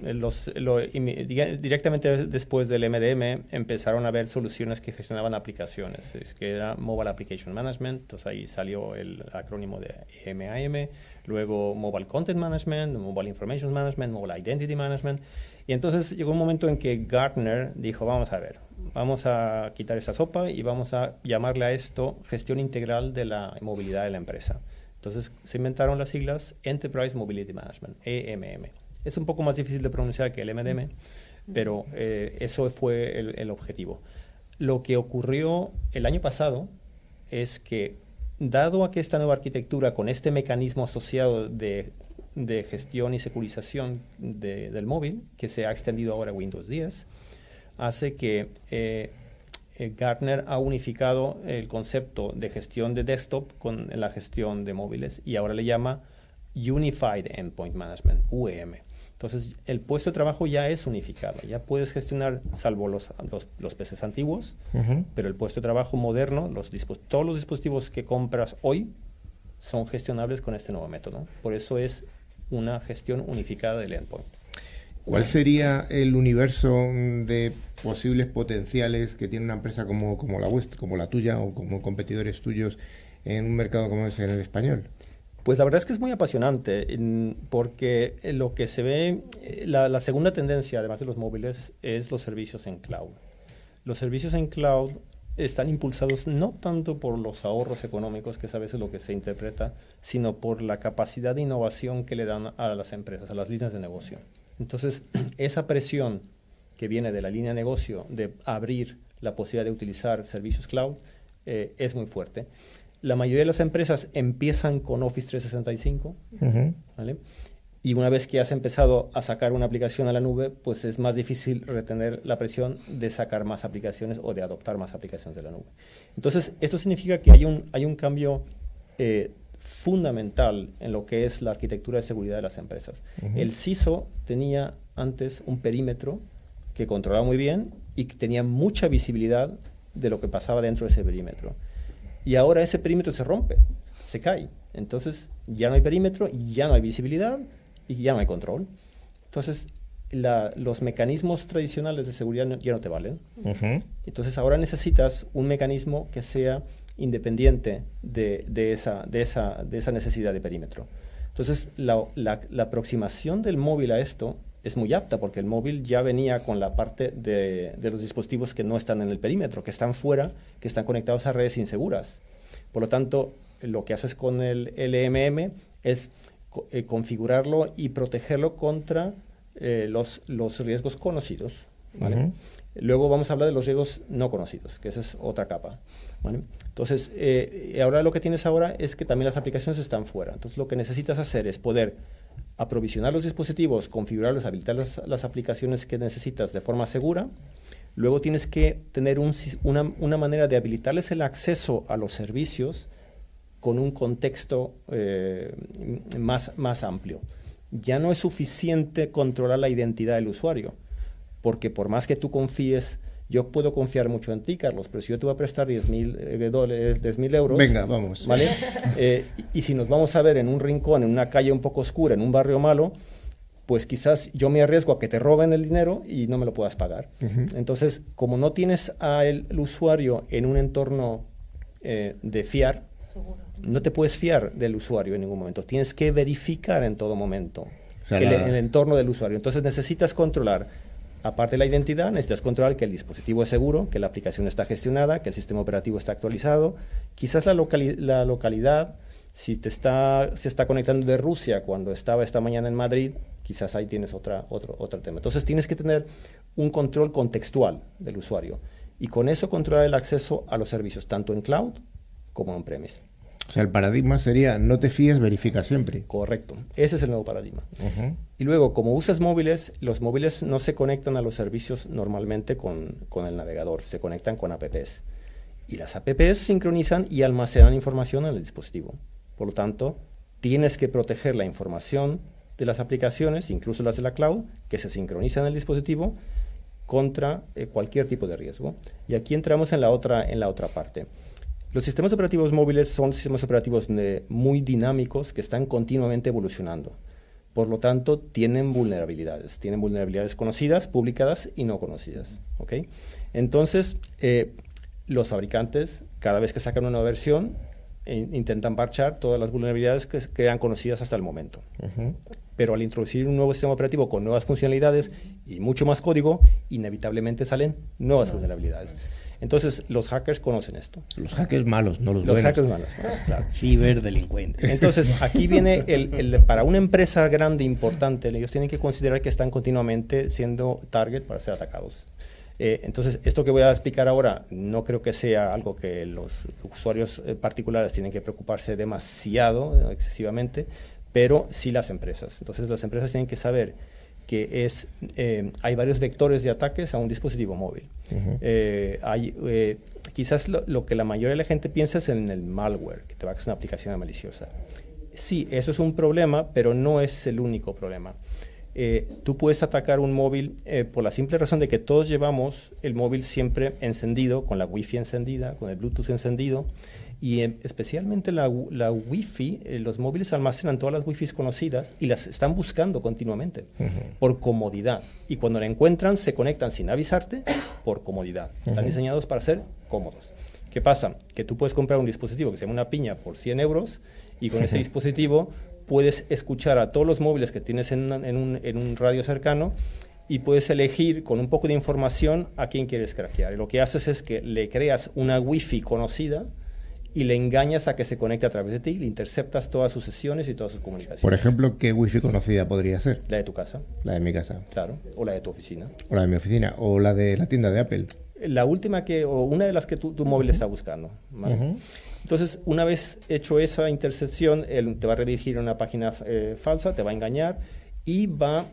el- los- lo- directamente después del MDM empezaron a haber soluciones que gestionaban aplicaciones. Es que era Mobile Application Management, entonces ahí salió el acrónimo de MIM, luego Mobile Content Management, Mobile Information Management, Mobile Identity Management. Y entonces llegó un momento en que Gartner dijo, vamos a ver, vamos a quitar esta sopa y vamos a llamarle a esto gestión integral de la movilidad de la empresa. Entonces se inventaron las siglas Enterprise Mobility Management, EMM. Es un poco más difícil de pronunciar que el MDM, pero eh, eso fue el, objetivo. Lo que ocurrió el año pasado es que, dado a que esta nueva arquitectura con este mecanismo asociado de, gestión y securización de- del móvil, que se ha extendido ahora a Windows 10, hace que eh, eh, Gartner ha unificado el concepto de gestión de desktop con la gestión de móviles y ahora le llama Unified Endpoint Management, UEM. Entonces, el puesto de trabajo ya es unificado, ya puedes gestionar, salvo los, los, los PCs antiguos, pero el puesto de trabajo moderno, los todos los dispositivos que compras hoy son gestionables con este nuevo método. Por eso es una gestión unificada del endpoint. ¿Cuál sería el universo mm, de posibles potenciales que tiene una empresa como, la vuestra, como la tuya o como competidores tuyos en un mercado como es el español? Pues la verdad es que es muy apasionante, porque lo que se ve, eh, la segunda tendencia, además de los móviles, es los servicios en cloud. Los servicios en cloud están impulsados no tanto por los ahorros económicos, que es a veces lo que se interpreta, sino por la capacidad de innovación que le dan a las empresas, a las líneas de negocio. Entonces, esa presión que viene de la línea de negocio de abrir la posibilidad de utilizar servicios cloud eh, es muy fuerte. La mayoría de las empresas empiezan con Office 365, Ujú. ¿vale? Y una vez que has empezado a sacar una aplicación a la nube, pues es más difícil retener la presión de sacar más aplicaciones o de adoptar más aplicaciones de la nube. Entonces, esto significa que hay un, hay un cambio eh, fundamental en lo que es la arquitectura de seguridad de las empresas. El CISO tenía antes un perímetro que controlaba muy bien y que tenía mucha visibilidad de lo que pasaba dentro de ese perímetro. Y ahora ese perímetro se rompe, se cae. Entonces ya no hay perímetro, ya no hay visibilidad y ya no hay control. Entonces la- los mecanismos tradicionales de seguridad no- ya no te valen. Entonces ahora necesitas un mecanismo que sea independiente de, esa, necesidad de perímetro. Entonces la, aproximación del móvil a esto es muy apta porque el móvil ya venía con la parte de, los dispositivos que no están en el perímetro, que están fuera, que están conectados a redes inseguras. Por lo tanto, lo que haces con el LMM es eh, configurarlo y protegerlo contra eh, los, riesgos conocidos. ¿vale? Luego vamos a hablar de los riesgos no conocidos, que esa es otra capa. Entonces, eh, ahora lo que tienes ahora es que también las aplicaciones están fuera. Entonces, lo que necesitas hacer es poder aprovisionar los dispositivos, configurarlos, habilitar las, aplicaciones que necesitas de forma segura. Luego tienes que tener un una, una manera de habilitarles el acceso a los servicios con un contexto eh, más, más amplio. Ya no es suficiente controlar la identidad del usuario, porque por más que tú confíes, yo puedo confiar mucho en ti, Carlos, pero si yo te voy a prestar 10 mil euros, Venga, vamos. ¿vale? Eh, y, y si nos vamos a ver en un rincón, en una calle un poco oscura, en un barrio malo, pues quizás yo me arriesgo a que te roben el dinero y no me lo puedas pagar. Entonces, como no tienes al el usuario en un entorno eh, de fiar, no te puedes fiar del usuario en ningún momento. Tienes que verificar en todo momento sea, el, la- el entorno del usuario. Entonces necesitas controlar, aparte de la identidad, necesitas controlar que el dispositivo es seguro, que la aplicación está gestionada, que el sistema operativo está actualizado. Quizás la, locali- la localidad, si te está, se está conectando de Rusia cuando estaba esta mañana en Madrid, quizás ahí tienes otra, otro, otro tema. Entonces tienes que tener un control contextual del usuario y con eso controlar el acceso a los servicios, tanto en cloud como en premise. O sea, el paradigma sería no te fíes, verifica siempre. Correcto. Ese es el nuevo paradigma. Y luego, como usas móviles, los móviles no se conectan a los servicios normalmente con, con el navegador, se conectan con apps. Y las apps sincronizan y almacenan información en el dispositivo. Por lo tanto, tienes que proteger la información de las aplicaciones, incluso las de la cloud, que se sincronizan en el dispositivo, contra eh, cualquier tipo de riesgo. Y aquí entramos en la otra, en la otra parte. Los sistemas operativos móviles son sistemas operativos eh, muy dinámicos que están continuamente evolucionando. Por lo tanto, tienen vulnerabilidades. Tienen vulnerabilidades conocidas, publicadas y no conocidas. ¿okay? Entonces, eh, los fabricantes, cada vez que sacan una nueva versión, intentan parchar todas las vulnerabilidades que quedan conocidas hasta el momento. Pero al introducir un nuevo sistema operativo con nuevas funcionalidades y mucho más código, inevitablemente salen nuevas vulnerabilidades. Entonces, los hackers conocen esto. Los hackers malos, no los, los buenos. hackers malos, claro. Ciberdelincuentes. Entonces, aquí viene, el, el, para una empresa grande, importante, ellos tienen que considerar que están continuamente siendo target para ser atacados. Eh, entonces, esto que voy a explicar ahora no creo que sea algo que los usuarios eh, particulares tienen que preocuparse demasiado, excesivamente, pero sí las empresas. Entonces, las empresas tienen que saber que es, eh, hay varios vectores de ataques a un dispositivo móvil. hay, quizás lo, lo, que la mayoría de la gente piensa es en el malware, que te va a hacer una aplicación maliciosa. Sí, eso es un problema, pero no es el único problema. Eh, tú puedes atacar un móvil eh, por la simple razón de que todos llevamos el móvil siempre encendido, con la Wi-Fi encendida, con el Bluetooth encendido, y eh, especialmente la, la Wi-Fi, los móviles almacenan todas las Wi-Fi conocidas y las están buscando continuamente, uh -huh. por comodidad. Y cuando la encuentran, se conectan sin avisarte por comodidad. Están uh -huh. diseñados para ser cómodos. ¿Qué pasa? Que tú puedes comprar un dispositivo que se llama una piña por 100 euros y con ese dispositivo puedes escuchar a todos los móviles que tienes en, en, un, en, un, radio cercano y puedes elegir con un poco de información a quién quieres craquear. Y lo que haces es que le creas una wifi conocida y le engañas a que se conecte a través de ti, le interceptas todas sus sesiones y todas sus comunicaciones. Por ejemplo, ¿qué wifi conocida podría ser? La de tu casa. La de mi casa. Claro, o la de tu oficina. O la de mi oficina, o la de la tienda de Apple. La última que, o una de las que tu, tu móvil está buscando. ¿vale? Uh -huh. Entonces, una vez hecho esa intercepción, él te va a redirigir a una página eh, falsa, te va a engañar y va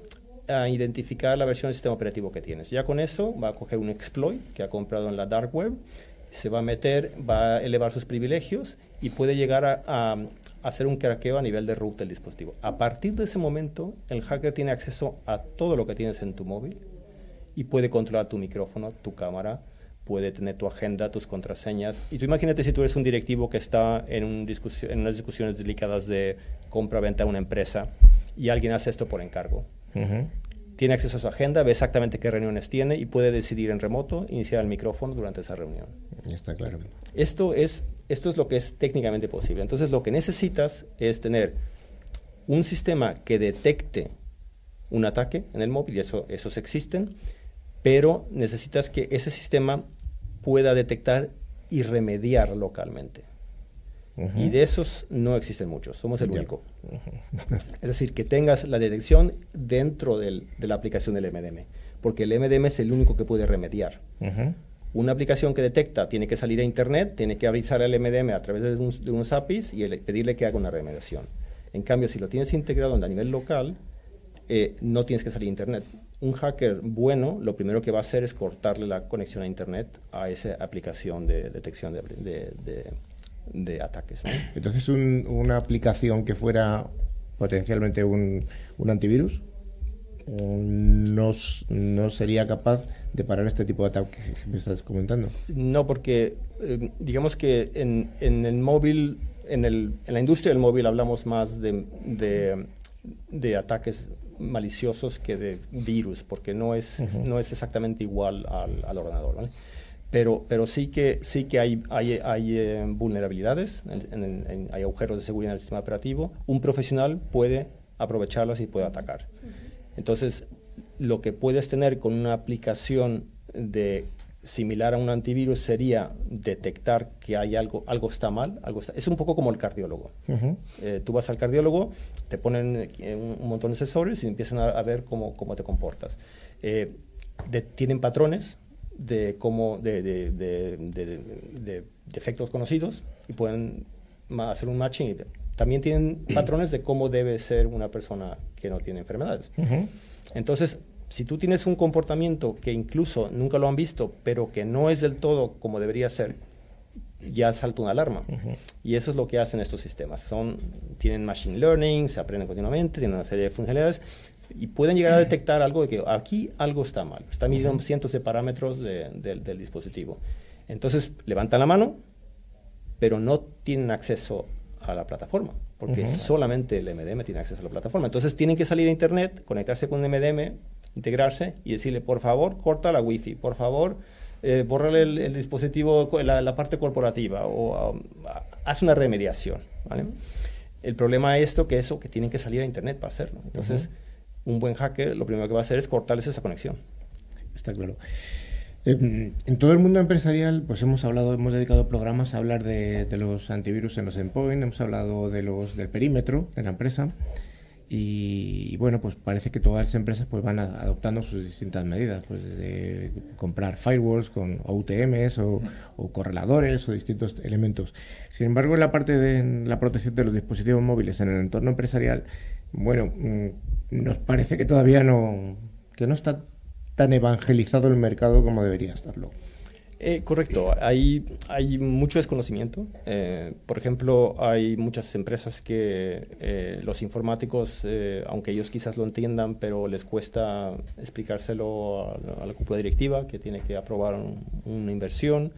a identificar la versión del sistema operativo que tienes. Ya con eso va a coger un exploit que ha comprado en la dark web, se va a meter, va a elevar sus privilegios y puede llegar a, a, hacer un craqueo a nivel de root del dispositivo. A partir de ese momento, el hacker tiene acceso a todo lo que tienes en tu móvil y puede controlar tu micrófono, tu cámara, puede tener tu agenda, tus contraseñas. Y tú imagínate si tú eres un directivo que está en, un en unas discusiones delicadas de compra-venta a una empresa y alguien hace esto por encargo. Uh -huh. Tiene acceso a su agenda, ve exactamente qué reuniones tiene y puede decidir en remoto iniciar el micrófono durante esa reunión. Está claro. Esto es, esto es lo que es técnicamente posible. Entonces lo que necesitas es tener un sistema que detecte un ataque en el móvil, y eso, esos existen, pero necesitas que ese sistema pueda detectar y remediar localmente. Uh -huh. Y de esos no existen muchos, somos el yeah. único. Uh -huh. es decir, que tengas la detección dentro del, de la aplicación del MDM, porque el MDM es el único que puede remediar. Uh -huh. Una aplicación que detecta tiene que salir a Internet, tiene que avisar al MDM a través de, un, de unos APIs y el, pedirle que haga una remediación. En cambio, si lo tienes integrado a nivel local, eh, no tienes que salir a Internet. Un hacker bueno lo primero que va a hacer es cortarle la conexión a Internet a esa aplicación de detección de, de, de, de ataques. ¿no? Entonces, un, una aplicación que fuera potencialmente un, un antivirus no, no, sería capaz de parar este tipo de ataques que me estás comentando. No, porque eh, digamos que en, en el móvil, en, el, en, la industria del móvil hablamos más de, de, de ataques maliciosos que de virus, porque no es, uh -huh. no es exactamente igual al, al ordenador. ¿vale? Pero, pero sí que, sí que hay, hay, hay eh, vulnerabilidades, en, en, en, hay agujeros de seguridad en el sistema operativo. Un profesional puede aprovecharlas y puede atacar. Entonces, lo que puedes tener con una aplicación de similar a un antivirus sería detectar que hay algo, algo está mal, algo está, es un poco como el cardiólogo. Uh -huh. eh, tú vas al cardiólogo, te ponen eh, un, un, montón de sensores y empiezan a, a ver cómo, cómo, te comportas. Eh, de, tienen patrones de, cómo, de, de, de, efectos conocidos y pueden hacer un matching. Y también tienen patrones de cómo debe ser una persona que no tiene enfermedades. Uh -huh. Entonces, si tú tienes un comportamiento que incluso nunca lo han visto, pero que no es del todo como debería ser, ya salta una alarma. Uh -huh. Y eso es lo que hacen estos sistemas. Son, tienen machine learning, se aprenden continuamente, tienen una serie de funcionalidades y pueden llegar a detectar algo de que aquí algo está mal. Está midiendo cientos de parámetros de- del- del dispositivo. Entonces levantan la mano, pero no tienen acceso a la plataforma, porque solamente el MDM tiene acceso a la plataforma. Entonces tienen que salir a Internet, conectarse con MDM, integrarse y decirle, por favor, corta la Wi-Fi, por favor, eh, bórrale el, el dispositivo, la, la parte corporativa, o um, haz una remediación. ¿vale? El problema es esto, que eso, que tienen que salir a Internet para hacerlo. Entonces, un buen hacker lo primero que va a hacer es cortarles esa conexión. Está claro. Eh, En todo el mundo empresarial, pues hemos hablado, hemos dedicado programas a hablar de, los antivirus en los endpoints, hemos hablado de los del perímetro de la empresa y, bueno, pues parece que todas las empresas pues van adoptando sus distintas medidas, pues de comprar firewalls con o UTMs o, o correladores o distintos elementos. Sin embargo, en la parte de la protección de los dispositivos móviles en el entorno empresarial, bueno, mm, nos parece que todavía no que no está tan evangelizado el mercado como debería estarlo. Eh, correcto, hay, hay mucho desconocimiento. Eh, por ejemplo, hay muchas empresas que eh, los informáticos, eh, aunque ellos quizás lo entiendan, pero les cuesta explicárselo a, a la cúpula directiva, que tiene que aprobar un- una inversión,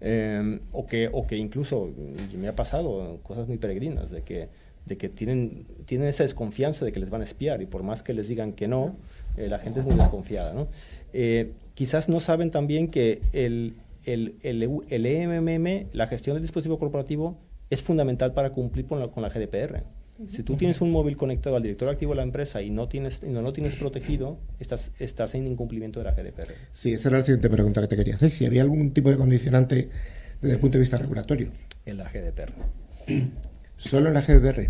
eh, o, que, o que incluso me ha pasado cosas muy peregrinas, de que, de que tienen, tienen esa desconfianza de que les van a espiar, y por más que les digan que no, eh, la gente es muy desconfiada. ¿no? Eh, quizás no saben también que el, el, el, EU el EMMM, la gestión del dispositivo corporativo, es fundamental para cumplir con la, con la GDPR. Si tú tienes un móvil conectado al director activo de la empresa y no tienes no lo tienes protegido, estás, estás en incumplimiento de la GDPR. Sí, esa era la siguiente pregunta que te quería hacer. Si había algún tipo de condicionante desde el punto de vista regulatorio. En la GDPR. Solo en la GDPR.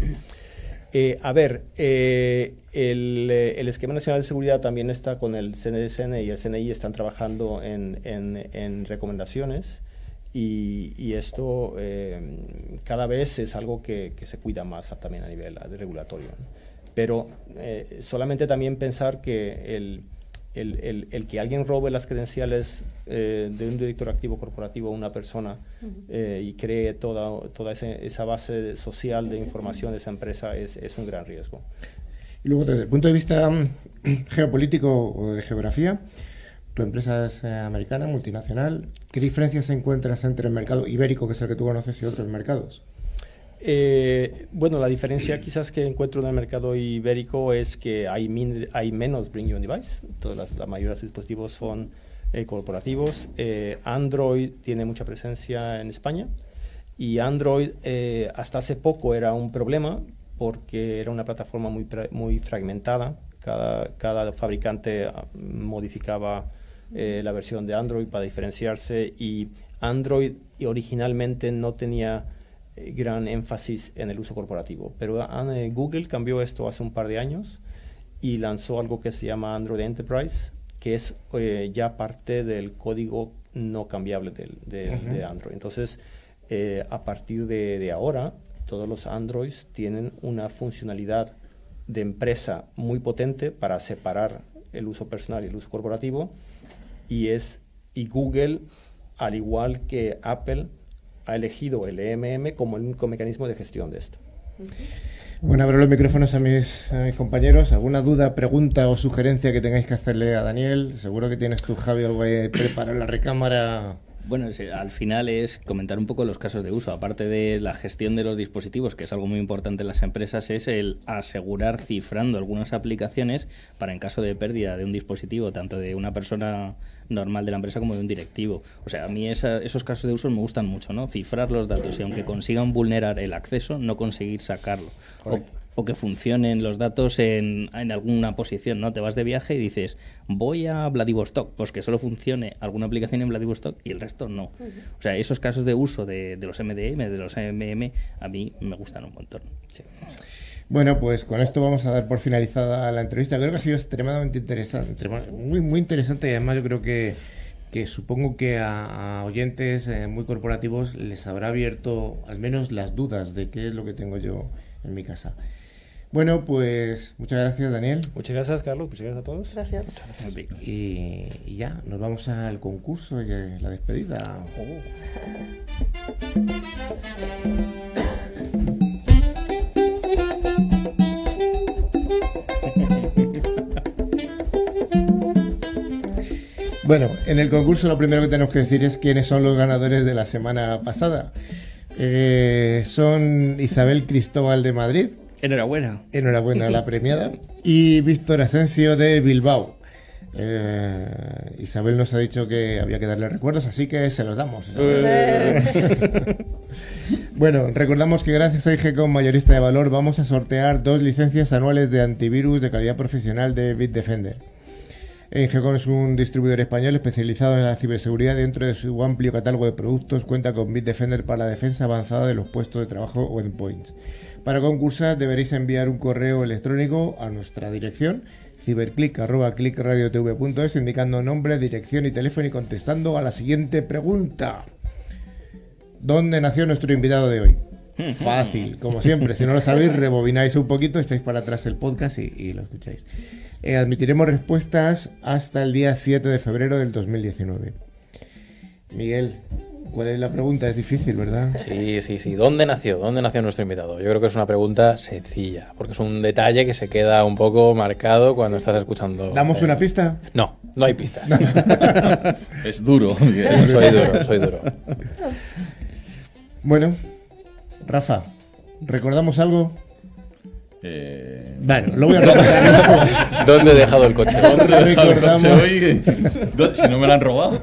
Eh, a ver, eh, el, eh, el Esquema Nacional de Seguridad también está con el CNSN y el CNI están trabajando en, en- en recomendaciones y, y esto cada vez es algo que, que se cuida más también a nivel regulatorio. Pero solamente también pensar que el, el- el- el que alguien robe las credenciales eh, de un director activo corporativo a una persona eh, y cree toda, toda ese- esa base social de información de esa empresa es, es un gran riesgo. Y luego, desde el punto de vista mm, geopolítico o de geografía, tu empresa es eh, americana, multinacional. ¿Qué diferencias encuentras entre el mercado ibérico, que es el que tú conoces, y otros mercados? Eh, bueno, la diferencia quizás que encuentro en el mercado ibérico es que hay, menos Bring Your Device. Todas las, la de dispositivos son eh, corporativos. Eh, Android tiene mucha presencia en España y Android eh, hasta hace poco era un problema porque era una plataforma muy, fragmentada. Cada, fabricante ah, modificaba la versión de Android para diferenciarse y Android originalmente no tenía gran énfasis en el uso corporativo. Pero ah, eh, Google cambió esto hace un par de años y lanzó algo que se llama Android Enterprise, que es eh, ya parte del código no cambiable de, Android. Entonces, eh, a partir de, de ahora, todos los Androids tienen una funcionalidad de empresa muy potente para separar el uso personal y el uso corporativo y es y Google al igual que Apple ha elegido el EMM como el único mecanismo de gestión de esto. Bueno, abro los micrófonos a mis, a mis compañeros. ¿Alguna duda, pregunta o sugerencia que tengáis que hacerle a Daniel? Seguro que tienes tú, Javi, algo ahí preparado la recámara. Bueno, es- al final es comentar un poco los casos de uso. Aparte de la gestión de los dispositivos, que es algo muy importante en las empresas, es el asegurar cifrando algunas aplicaciones para en caso de pérdida de un dispositivo, tanto de una persona normal de la empresa como de un directivo. O sea, a mí esa- esos casos de uso me gustan mucho, ¿no? Cifrar los datos y aunque consigan vulnerar el acceso, no conseguir sacarlo. Que funcionen los datos en, en alguna posición, ¿no? Te vas de viaje y dices, voy a Vladivostok, pues que solo funcione alguna aplicación en Vladivostok y el resto no. O sea, esos casos de uso de, de los MDM, de los MM, a mí me gustan un montón. Bueno, pues con esto vamos a dar por finalizada la entrevista. Creo que ha sido extremadamente interesante, muy, muy interesante y además yo creo que, que supongo que a, a oyentes eh, muy corporativos les habrá abierto al menos las dudas de qué es lo que tengo yo en mi casa. Bueno, pues muchas gracias, Daniel. Muchas gracias, Carlos. Muchas gracias a todos. Gracias. Y, ya, nos vamos al concurso y a la despedida. Oh. Bueno, en el concurso lo primero que tenemos que decir es quiénes son los ganadores de la semana pasada. Eh, son Isabel Cristóbal de Madrid, Enhorabuena. Enhorabuena a la premiada. Y Víctor Asensio de Bilbao. Eh, Isabel nos ha dicho que había que darle recuerdos, así que se los damos. bueno, recordamos que gracias a IGCOM Mayorista de Valor vamos a sortear dos licencias anuales de antivirus de calidad profesional de Bitdefender. IGCOM es un distribuidor español especializado en la ciberseguridad. Dentro de su amplio catálogo de productos cuenta con Bitdefender para la defensa avanzada de los puestos de trabajo o endpoints. Para concursar deberéis enviar un correo electrónico a nuestra dirección ciberclick.clickradiotv.es indicando nombre, dirección y teléfono y contestando a la siguiente pregunta. ¿Dónde nació nuestro invitado de hoy? Fácil, como siempre. Si no lo sabéis, rebobináis un poquito, estáis para atrás el podcast y, y lo escucháis. Eh, admitiremos respuestas hasta el día 7 de febrero del 2019. Miguel, ¿cuál es la pregunta? Es difícil, ¿verdad? Sí, sí, sí. ¿Dónde nació? ¿Dónde nació nuestro invitado? Yo creo que es una pregunta sencilla, porque es un detalle que se queda un poco marcado cuando estás escuchando. ¿Damos eh, una pista? No, no hay pistas. Es duro. soy duro, soy duro. Bueno, Rafa, ¿recordamos algo? Eh, Bueno, lo voy a recordar. ¿Dónde he dejado el coche? ¿dónde he dejado el coche Recordamos- hoy? ¿Dónde- Si no me lo han robado.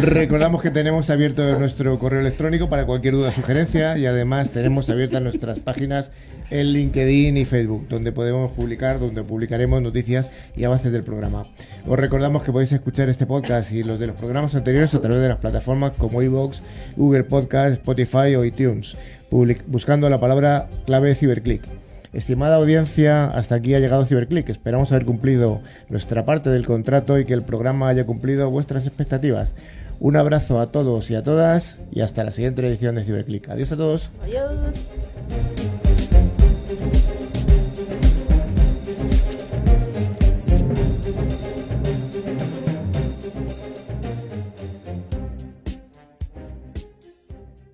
Recordamos que tenemos abierto nuestro correo electrónico para cualquier duda o sugerencia y además tenemos abiertas nuestras páginas en LinkedIn y Facebook, donde podemos publicar, donde publicaremos noticias y avances del programa. Os recordamos que podéis escuchar este podcast y los de los programas anteriores a través de las plataformas como iVoox, Google Podcast, Spotify o iTunes, public- buscando la palabra clave Ciberclick. Estimada audiencia, hasta aquí ha llegado Ciberclick. Esperamos haber cumplido nuestra parte del contrato y que el programa haya cumplido vuestras expectativas. Un abrazo a todos y a todas y hasta la siguiente edición de Ciberclick. Adiós a todos. Adiós.